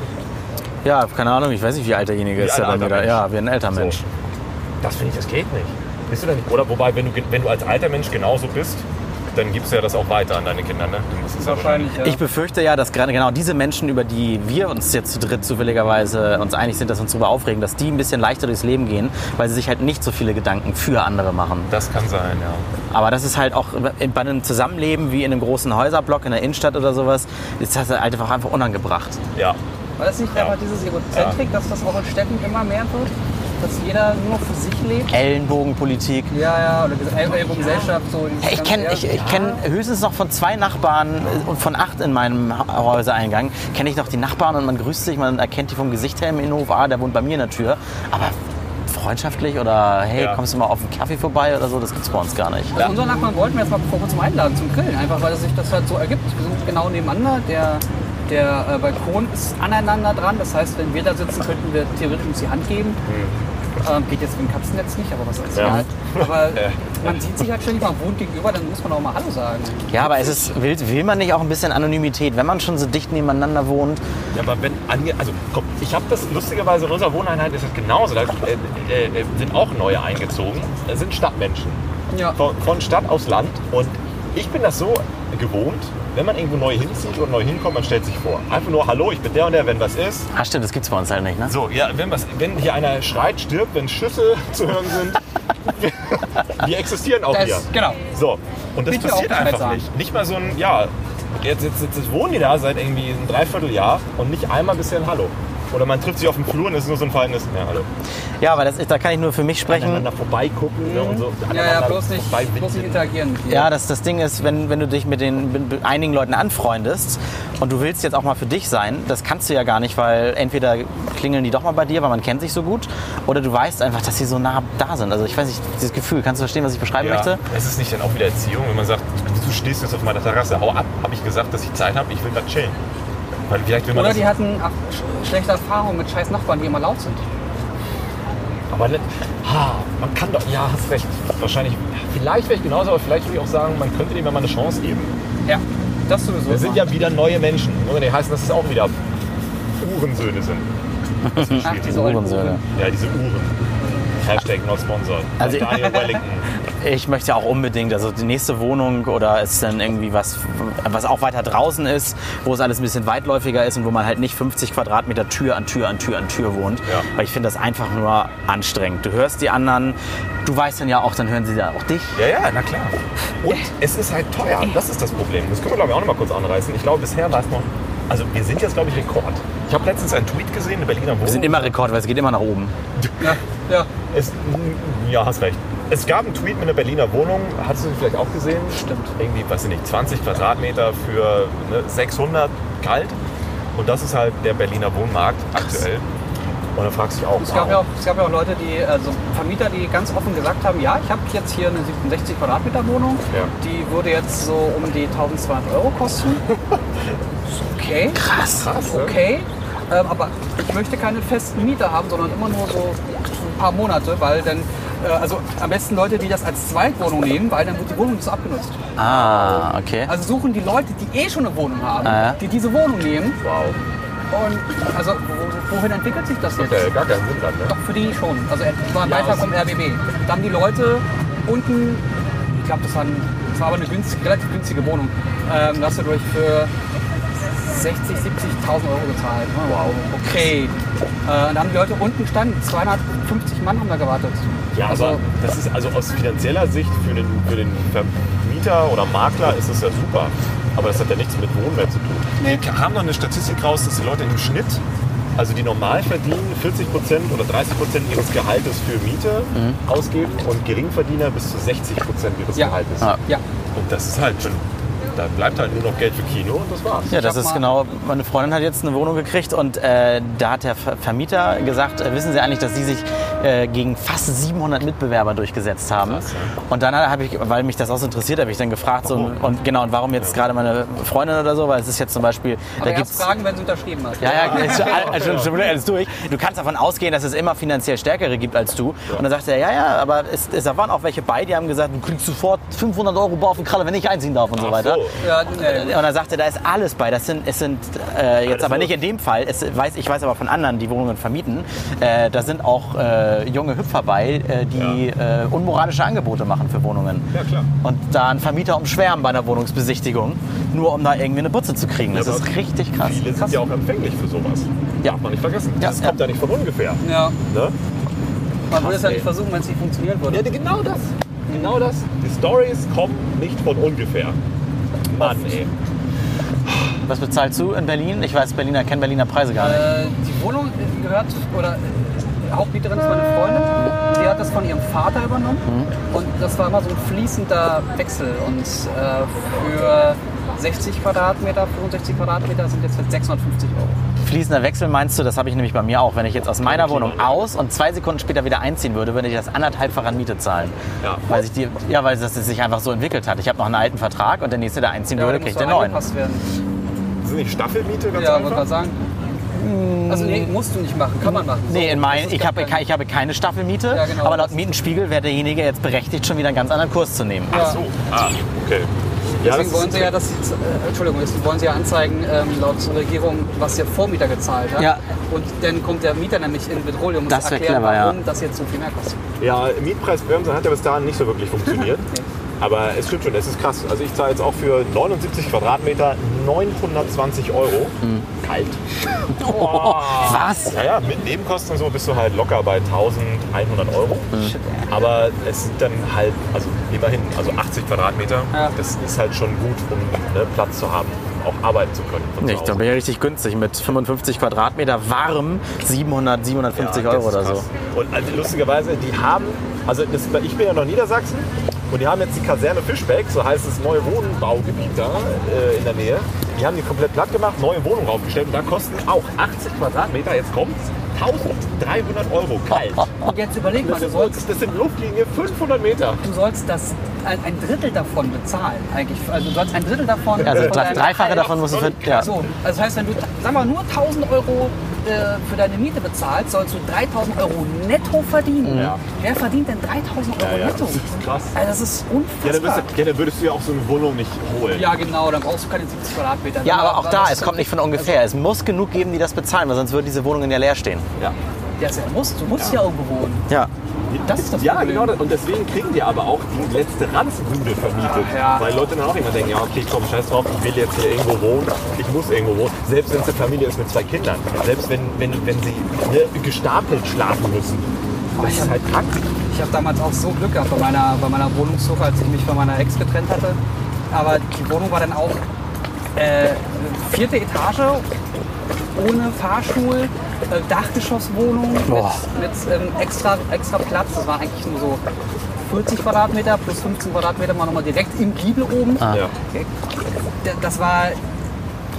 Ja, keine Ahnung, ich weiß nicht, wie alt derjenige Wie ist. ein der dann wieder, Mensch. ja, wie ein älter So. Mensch. Das finde ich, das geht nicht. Bist du denn nicht? Oder wobei, wenn du, wenn du als alter Mensch genauso bist, dann gibst du ja das auch weiter an deine Kinder, ne? Ja Wahrscheinlich, ja. Ich befürchte ja, dass gerade genau diese Menschen, über die wir uns jetzt zu dritt zufälligerweise uns einig sind, dass wir uns darüber aufregen, dass die ein bisschen leichter durchs Leben gehen, weil sie sich halt nicht so viele Gedanken für andere machen. Das kann sein, ja. Aber das ist halt auch bei einem Zusammenleben wie in einem großen Häuserblock in der Innenstadt oder sowas, ist das halt einfach, einfach unangebracht. Ja. War das nicht Ja. einfach dieses Egozentrik, dass das auch in Städten immer mehr wird? Dass jeder nur noch für sich lebt? Ellenbogenpolitik. Ja, ja, oder diese El- Ellbogengesellschaft. So Hey, ich kenne ich, ich kenn höchstens noch von zwei Nachbarn äh, und von acht in meinem Häusereingang, kenne ich noch die Nachbarn und man grüßt sich, man erkennt die vom Gesicht her im Innenhof, ah, der wohnt bei mir in der Tür. Aber freundschaftlich oder hey, Ja. kommst du mal auf einen Kaffee vorbei oder so, das gibt's bei uns gar nicht. Also unseren Nachbarn wollten wir jetzt mal vor kurzem einladen zum Grillen, einfach weil sich das halt so ergibt. Wir sind genau nebeneinander, der, der äh, Balkon ist aneinander dran, das heißt, wenn wir da sitzen, könnten wir theoretisch uns die Hand geben. Ähm, geht jetzt wegen Katzennetz nicht, aber was ist Ja. egal. Aber Ja. man sieht sich halt ständig, man wohnt gegenüber, dann muss man auch mal Hallo sagen. Ja, aber es ist, will, will man nicht auch ein bisschen Anonymität, wenn man schon so dicht nebeneinander wohnt? Ja, aber wenn ange also komm, ich habe das lustigerweise in unserer Wohneinheit ist es genauso. Da äh, äh, äh, sind auch neue eingezogen. Das sind Stadtmenschen. Ja. Von, von Stadt aus Land. Und ich bin das so gewohnt, wenn man irgendwo neu hinzieht oder neu hinkommt, man stellt sich vor. Einfach nur, hallo, ich bin der und der, wenn was ist. Ah, stimmt, das gibt's bei uns halt nicht, ne? So, ja, wenn, was, wenn hier einer schreit, stirbt, wenn Schüsse zu hören sind, die existieren auch Das, hier. genau. So, und das mir passiert einfach sagen. nicht. Nicht mal so ein, ja, jetzt, jetzt, jetzt, jetzt wohnen die da seit irgendwie ein Dreivierteljahr und nicht einmal bisher ein Hallo. Oder man trifft sich auf dem Flur und es ist nur so ein verhaltenes, ja, hallo. Ja, aber das ist, da kann ich nur für mich sprechen. Aneinander vorbeigucken ne, und so. Ja, ja, aneinander bloß nicht, bloß nicht interagieren. Ja, das, das Ding ist, wenn, wenn du dich mit den mit einigen Leuten anfreundest und du willst jetzt auch mal für dich sein, das kannst du ja gar nicht, weil entweder klingeln die doch mal bei dir, weil man kennt sich so gut, oder du weißt einfach, dass sie so nah da sind. Also ich weiß nicht, dieses Gefühl, kannst du verstehen, was ich beschreiben Ja, möchte? es ist nicht dann auch wieder Erziehung, wenn man sagt, du stehst jetzt auf meiner Terrasse, hau ab, habe ich gesagt, dass ich Zeit habe, ich will da chillen. Weil vielleicht will man Oder die hatten ach, sch schlechte Erfahrungen mit scheiß Nachbarn, die immer laut sind. aber ha, man kann doch, ja, hast recht. Wahrscheinlich, vielleicht wäre ich genauso, aber vielleicht würde ich auch sagen, man könnte dem ja mal eine Chance geben. Ja, das sowieso. Wir sind ja wieder neue Menschen. Ja nicht heißen, dass es auch wieder Uhrensöhne sind. Ach, diese Uhrensöhne. Uhren. Ja, diese Uhren. Hashtag not sponsored. Also- Daniel Wellington. Ich möchte ja auch unbedingt, also die nächste Wohnung oder ist dann irgendwie was, was auch weiter draußen ist, wo es alles ein bisschen weitläufiger ist und wo man halt nicht 50 Quadratmeter Tür an Tür an Tür an Tür wohnt. Ja. Weil ich finde das einfach nur anstrengend. Du hörst die anderen, du weißt dann ja auch, dann hören sie ja auch dich. Ja, ja, na klar. Und es ist halt teuer. Das ist das Problem. Das können wir, glaube ich, auch noch mal kurz anreißen. Ich glaube, bisher war es noch. Also, wir sind jetzt, glaube ich, Rekord. Ich habe letztens einen Tweet gesehen, eine Berliner Wohnung. Wir sind immer Rekord, weil es geht immer nach oben. Ja, ja. Es, ja, hast recht. Es gab einen Tweet mit einer Berliner Wohnung, hattest du vielleicht auch gesehen? Stimmt. Irgendwie, weiß ich nicht, 20 Quadratmeter für ne, 600 kalt. Und das ist halt der Berliner Wohnmarkt aktuell. Und da fragst du dich auch, Es gab, ja auch, es gab ja auch Leute, die, also Vermieter, die ganz offen gesagt haben, ja, ich habe jetzt hier eine 67 Quadratmeter Wohnung, Ja. die würde jetzt so um die 1200 Euro kosten. Ist okay. Krass. Krass, ne? Okay. Ähm, aber ich möchte keine festen Mieter haben, sondern immer nur so ein paar Monate, weil dann, also am besten Leute, die das als Zweitwohnung nehmen, weil dann wird die Wohnung nicht so abgenutzt. Ah, okay. Also suchen die Leute, die eh schon eine Wohnung haben, Ah, ja. die diese Wohnung nehmen. Wow. Und also wo, wohin entwickelt sich das jetzt? Ja gar keinen Sinn dann, ne? Doch, für die schon. Also es war ein Ja, Beitrag vom RBB. Da haben die Leute unten, ich glaube, das, waren- das war aber eine günstige, relativ günstige Wohnung, ähm, hast du durch für 60, 70.000 Euro gezahlt. Wow. Okay. Äh, und da haben die Leute unten gestanden, 250 Mann haben da gewartet. Ja, also, aber das ist also aus finanzieller Sicht für den, für den Vermieter oder Makler ist es ja super. Aber das hat ja nichts mit Wohnen mehr zu tun. Nee. Wir haben noch eine Statistik raus, dass die Leute im Schnitt, also die normal verdienen, 40 Prozent oder 30 Prozent ihres Gehaltes für Miete ausgeben und Geringverdiener bis zu 60 Prozent ihres Ja. Gehaltes. Ja. Und das ist halt schon, da bleibt halt nur noch Geld für Kino und das war's. Ja, das ist genau, meine Freundin hat jetzt eine Wohnung gekriegt und äh, da hat der Ver- Vermieter gesagt, äh, wissen Sie eigentlich, dass Sie sich äh, gegen fast 700 Mitbewerber durchgesetzt haben. Und dann habe ich, weil mich das auch so interessiert, habe ich dann gefragt, so, und genau, und warum jetzt gerade meine Freundin oder so, weil es ist jetzt zum Beispiel, Aber da gibt's fragen, wenn sie unterschrieben hat. ja, ja, ist schon, all- schon, alles durch. Du kannst davon ausgehen, dass es immer finanziell Stärkere gibt als du. Und dann sagt er, ja, ja, aber es, es da waren auch welche bei, die haben gesagt, du kriegst sofort 500 Euro Bau auf den Kralle, wenn ich einziehen darf und so Ach weiter. so. Ja, nee. Und dann sagte er, da ist alles bei. Das sind, es sind äh, jetzt Alles aber nicht in dem Fall. Es weiß, ich weiß aber von anderen, die Wohnungen vermieten. Äh, da sind auch äh, junge Hüpfer bei, äh, die äh, unmoralische Angebote machen für Wohnungen. Ja, klar. Und da ein Vermieter umschwärmen bei einer Wohnungsbesichtigung, nur um da irgendwie eine Butze zu kriegen. Das Ja, ist richtig krass. Viele sind ja auch empfänglich für sowas. Ja. Darf man nicht vergessen. Ja, Das ja. kommt ja nicht von ungefähr. Ja, Ne? man würde es ja nicht versuchen, wenn es nicht funktionieren würde. Ja, genau das. Genau das. Die Stories kommen nicht von ungefähr. Mann, ey. Was bezahlst du in Berlin? Ich weiß, Berliner kennen Berliner Preise gar nicht. Äh, die Wohnung äh, gehört, oder äh, Hauptmieterin ist meine Freundin. Die hat das von ihrem Vater übernommen. Mhm. Und das war immer so ein fließender Wechsel. Und äh, für 60 Quadratmeter, 65 Quadratmeter sind jetzt 650 Euro. Fließender Wechsel meinst du, das habe ich nämlich bei mir auch. Wenn ich jetzt aus meiner Wohnung aus und zwei Sekunden später wieder einziehen würde, würde ich das anderthalbfach an Miete zahlen. Ja. Weil sich die, ja, weil das sich einfach so entwickelt hat. Ich habe noch einen alten Vertrag und der nächste, der einziehen Ja, würde, kriegt den neuen. angepasst werden. Das ist nicht Staffelmiete ganz Ja, wollte einfach? gerade sagen. Also nee, musst du nicht machen, kann man machen. So, Nee, in das mein, ich, habe, ich habe keine Staffelmiete, Ja, genau. aber laut Mietenspiegel wäre derjenige jetzt berechtigt, schon wieder einen ganz anderen Kurs zu nehmen. Ach so. Ah, okay. Ja, Deswegen das wollen ist- sie ja, dass, äh, Entschuldigung, deswegen wollen sie ja anzeigen, ähm, laut Regierung, was der Vormieter gezahlt hat. Ja. Und dann kommt der Mieter nämlich in Bedrohung und muss Das erklären, clever, ja. warum das jetzt so viel mehr kostet. Ja, Mietpreisbremse hat ja bis dahin nicht so wirklich funktioniert. Aber es stimmt schon, es ist krass. Also ich zahle jetzt auch für 79 Quadratmeter 920 Euro. Kalt. Was? Ja, ja, mit Nebenkosten und so bist du halt locker bei 1100 Euro. Aber es sind dann halt, also immerhin, also 80 Quadratmeter. Ja. Das ist halt schon gut, um ne, Platz zu haben, auch arbeiten zu können. von zu Nicht, da Hause. bin ich richtig günstig. Mit 55 Quadratmeter warm 700, 750 Ja, Euro oder so. Und also, lustigerweise, die haben, also das, ich bin ja noch Niedersachsen und die haben jetzt die Kaserne Fischbeck, so heißt das neue Wohnbaugebiet da äh, in der Nähe. Die haben die komplett platt gemacht, neue Wohnungen aufgestellt und da kosten auch 80 Quadratmeter, jetzt kommt's, 1300 Euro kalt. Und jetzt überleg mal, Das, du ist, sollst, das sind Luftlinie 500 Meter. du sollst das, ein, ein Drittel davon bezahlen eigentlich. Also du sollst ein Drittel davon... Also Dreifache davon musst du für. Ja. So, also das heißt, wenn du, sag mal, nur 1000 Euro äh, für deine Miete bezahlst, sollst du 3000 Euro netto verdienen. Ja. Wer verdient denn 3000 Euro Ja, ja, netto? das ist krass. Also das ist Ja dann, unfassbar. ja, dann würdest du ja auch so eine Wohnung nicht holen. Ja, genau, dann brauchst du keine 70 Quadratmeter. Ja, aber auch da, es kommt nicht von ungefähr. Es muss genug geben, die das bezahlen, weil sonst würden diese Wohnungen ja leer stehen. Ja. Ja, ja, musst, du musst ja. irgendwo wohnen. Ja. Das ist das ja, Problem. genau. Und deswegen kriegen die aber auch die letzte Ranzbude vermietet. Ja. Weil Leute dann auch immer denken, ja, okay, komm, scheiß drauf, ich will jetzt hier irgendwo wohnen, ich muss irgendwo wohnen. Selbst wenn es eine Familie ist mit zwei Kindern. Selbst wenn, wenn, wenn sie ne, gestapelt schlafen müssen. Das ist halt krank. Ich habe damals auch so Glück gehabt bei meiner, bei meiner Wohnungssuche, als ich mich von meiner Ex getrennt hatte. Aber die Wohnung war dann auch äh, vierte Etage, ohne Fahrstuhl, äh, Dachgeschosswohnung mit, Boah. mit ähm, extra, extra Platz. Das war eigentlich nur so 40 Quadratmeter plus 15 Quadratmeter mal nochmal direkt im Giebel oben. Ah. Ja. Das war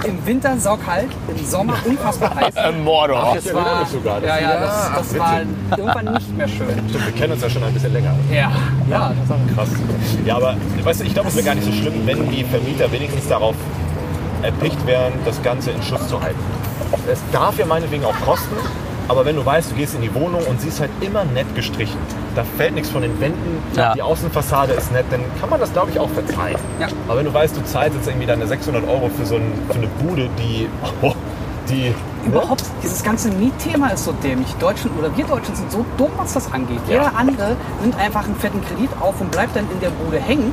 im Winter saukalt, im Sommer unfassbar heiß. Mordor. Das war, sogar. Das- ja, ja, das, ach, das war irgendwann nicht mehr schön. Stimmt, wir kennen uns ja schon ein bisschen länger. Ja, ja, das Krass. Ja, aber weißt du, ich glaube, es wäre gar nicht so schlimm, wenn die Vermieter wenigstens darauf erpicht wären, das Ganze in Schuss zu halten. Es darf ja meinetwegen auch kosten, aber wenn du weißt, du gehst in die Wohnung und sie ist halt immer nett gestrichen, da fällt nichts von den Wänden, Ja. die Außenfassade ist nett, dann kann man das, glaube ich, auch verzeihen. Ja. Aber wenn du weißt, du zahlst jetzt irgendwie deine 600 Euro für so ein, für eine Bude, die, oh, die Überhaupt, dieses ganze Mietthema ist so dämlich. Deutschen oder wir Deutschen sind so dumm, was das angeht. Ja. Jeder andere nimmt einfach einen fetten Kredit auf und bleibt dann in der Bude hängen.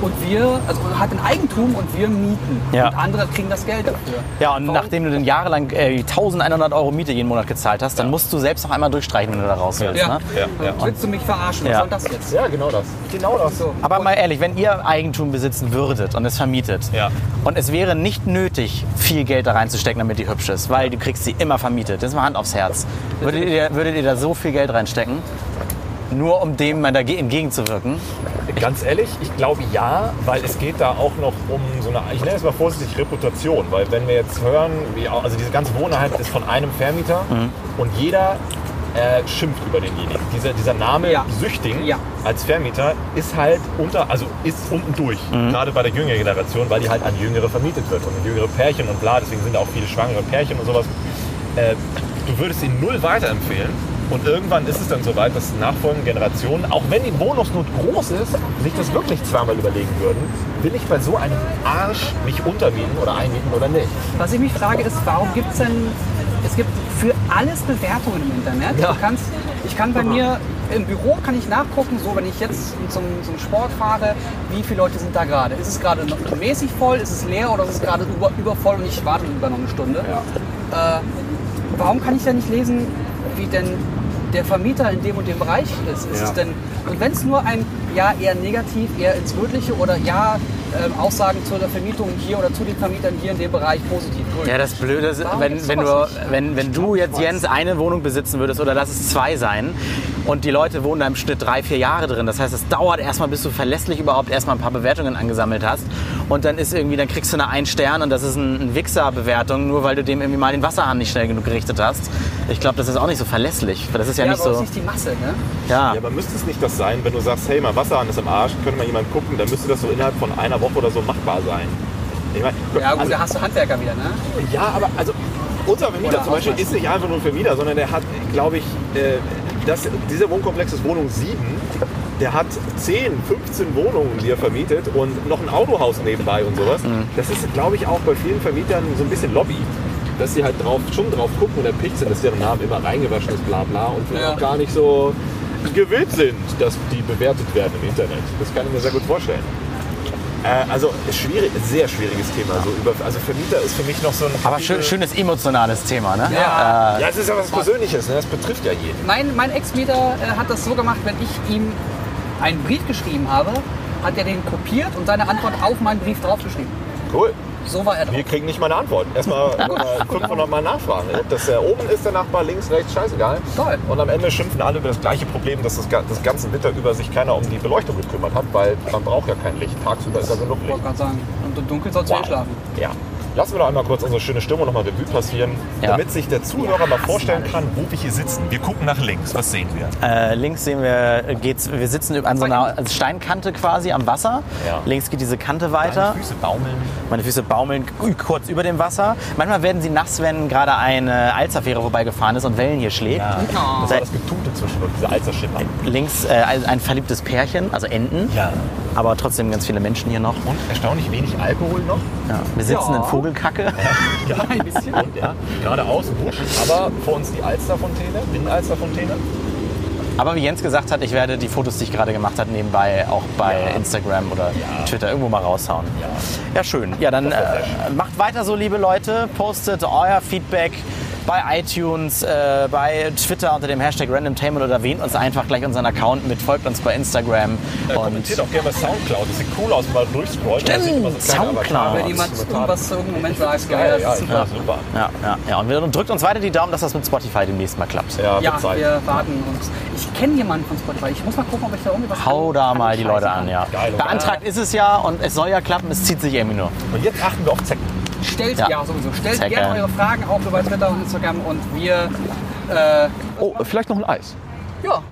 Und wir, also hat ein Eigentum und wir mieten. Ja. Und andere kriegen das Geld dafür. Ja, und Warum- nachdem du dann jahrelang äh, 1100 Euro Miete jeden Monat gezahlt hast, dann musst du selbst noch einmal durchstreichen, wenn du da raus willst. Ja. Ne? Ja, ja. Willst du mich verarschen? Was Ja. soll das jetzt? Ja, genau das. Genau das. So. Aber mal ehrlich, wenn ihr Eigentum besitzen würdet und es vermietet Ja. und es wäre nicht nötig, viel Geld da reinzustecken, damit die hübsch ist, weil du kriegst sie immer vermietet. Das ist mal Hand aufs Herz. Würdet ihr, würdet ihr da so viel Geld reinstecken? Nur um dem mal dagegen entgegenzuwirken? Ganz ehrlich, ich glaube ja, weil es geht da auch noch um so eine, ich nenne es mal vorsichtig, Reputation. Weil wenn wir jetzt hören, wie, also diese ganze Wohneinheit ist von einem Vermieter und jeder äh, schimpft über denjenigen. Dieser, dieser Name Ja. Süchting Ja. als Vermieter ist halt unter, also ist unten durch, Mhm. gerade bei der jüngeren Generation, weil die halt an Jüngere vermietet wird und jüngere Pärchen und bla, deswegen sind da auch viele schwangere Pärchen und sowas. Äh, du würdest ihn null weiterempfehlen und irgendwann ist es dann soweit, dass die nachfolgenden Generationen, auch wenn die Wohnungsnot groß ist, sich das wirklich zweimal überlegen würden, will ich bei so einem Arsch mich untermieten oder einmieten oder nicht? Was ich mich frage ist, warum gibt es denn, es gibt für alles Bewertungen im Internet. Ja. Du kannst, ich kann bei mir im Büro kann ich nachgucken, so wenn ich jetzt zum, zum Sport fahre, wie viele Leute sind da gerade. Ist es gerade noch mäßig voll, ist es leer oder ist es gerade über, übervoll und ich warte lieber noch eine Stunde? Äh, warum kann ich denn nicht lesen, wie denn der Vermieter in dem und dem Bereich ist? ist Ja. es denn, und wenn es nur ein Ja eher negativ, eher ins Rötliche oder Ja ähm, Aussagen zu der Vermietung hier oder zu den Vermietern hier in dem Bereich positiv grün. Ja, das Blöde ist, Warum wenn, wenn, du, nicht? wenn, wenn du jetzt, Jens, eine Wohnung besitzen würdest oder lass es zwei sein und die Leute wohnen da im Schnitt drei, vier Jahre drin. Das heißt, es dauert erstmal, bis du verlässlich überhaupt erstmal ein paar Bewertungen angesammelt hast. Und dann ist irgendwie, dann kriegst du eine ein Stern und das ist ein, ein Wichser-Bewertung, nur weil du dem irgendwie mal den Wasserhahn nicht schnell genug gerichtet hast. Ich glaube, das ist auch nicht so verlässlich. Das ist ja, Ja, nicht aber so. ist nicht die Masse, ne? Ja. Ja, aber müsste es nicht das sein, wenn du sagst, hey, mein Wasserhahn ist im Arsch, könnte mal jemand gucken, dann müsste das so innerhalb von einer Woche oder so machbar sein. Ich meine, Ja, gut, also, da hast du Handwerker wieder, ne? ja, aber also unser Vermieter Oder zum Beispiel ist nicht einfach nur ein Vermieter, sondern der hat, glaube ich, äh, das, dieser Wohnkomplex ist Wohnung 7. Der hat 10, 15 Wohnungen, die er vermietet und noch ein Autohaus nebenbei und sowas. Mhm. Das ist, glaube ich, auch bei vielen Vermietern so ein bisschen Lobby. Dass sie halt drauf, schon drauf gucken und erpicht sind, dass deren Name immer reingewaschen ist, bla bla. Und vielleicht Ja. auch gar nicht so gewillt sind, dass die bewertet werden im Internet. Das kann ich mir sehr gut vorstellen. Äh, also schwierig, sehr schwieriges Thema. So über, also Vermieter ist für mich noch so ein. Aber schön, schönes emotionales Thema, ne? Ja. Ja, es ist ja was Persönliches, ne? das betrifft ja jeden. Mein, mein Ex-Mieter äh, hat das so gemacht, wenn ich ihm einen Brief geschrieben habe, hat er den kopiert und seine Antwort auf meinen Brief draufgeschrieben. Cool. So war er drauf. Wir kriegen nicht mal eine Antwort. Erstmal äh, 500 Mal nachfragen. Ob das der oben ist, der Nachbar, links, rechts, scheißegal. Toll. Und am Ende schimpfen alle über das gleiche Problem, dass das, das ganze Winter über sich keiner um die Beleuchtung gekümmert hat, weil man braucht ja kein Licht. Tagsüber ist ja genug Ich Licht. wollte gerade sagen, und im Dunkeln sollst du wow. schlafen. Ja. Lassen wir doch einmal kurz unsere schöne Stimmung nochmal Revue passieren, Ja. damit sich der Zuhörer mal vorstellen kann, wo wir hier sitzen. Wir gucken nach links. Was sehen wir? Äh, links sehen wir, geht's, wir sitzen an so einer Steinkante quasi am Wasser. Ja. Links geht diese Kante weiter. Deine Füße baumeln. Meine Füße baumeln kurz über dem Wasser. Manchmal werden sie nass, wenn gerade eine Alzerfähre vorbeigefahren ist und Wellen hier schlägt. Das Oh. war das Getute zwischendurch, diese Alzerschimmer. Links äh, ein ein verliebtes Pärchen, also Enten. Ja. Aber trotzdem ganz viele Menschen hier noch. Und erstaunlich wenig Alkohol noch. Ja. Wir sitzen Ja. in Vogelkacke. Ja, ein bisschen. Und, ja, geradeaus, Busch. Aber vor uns die Alsterfontäne, Binnenalsterfontäne. Aber wie Jens gesagt hat, ich werde die Fotos, die ich gerade gemacht habe, nebenbei auch bei Ja. Instagram oder Ja. Twitter irgendwo mal raushauen. Ja. Ja, schön. Ja, dann äh, macht weiter so, liebe Leute. Postet euer Feedback bei iTunes, äh, bei Twitter unter dem Hashtag RandomTable oder erwähnt uns einfach gleich unseren Account mit, folgt uns bei Instagram. Äh, und kommentiert auch gerne bei Soundcloud. Das sieht cool aus, man sieht immer so Soundcloud. Wenn jemand Das ist irgendwas zu irgendeinem Moment Ich find's sagt, geil. das Ja, ist ich super. ja, ja, ja. Und wir drückt uns weiter die Daumen, dass das mit Spotify demnächst mal klappt. Ja, Ja, wir warten uns. Ich kenne jemanden von Spotify. Ich muss mal gucken, ob ich da irgendwie was Hau da mal die Leute an, ja. Geil? Beantragt ist es ja und es soll ja klappen, es zieht sich irgendwie nur. Und jetzt achten wir auf Zecken. Stellt, Ja. ja. sowieso. Stellt Sehr gerne geil. eure Fragen auch über Twitter und Instagram und wir, äh, Oh, vielleicht noch ein Eis. ja,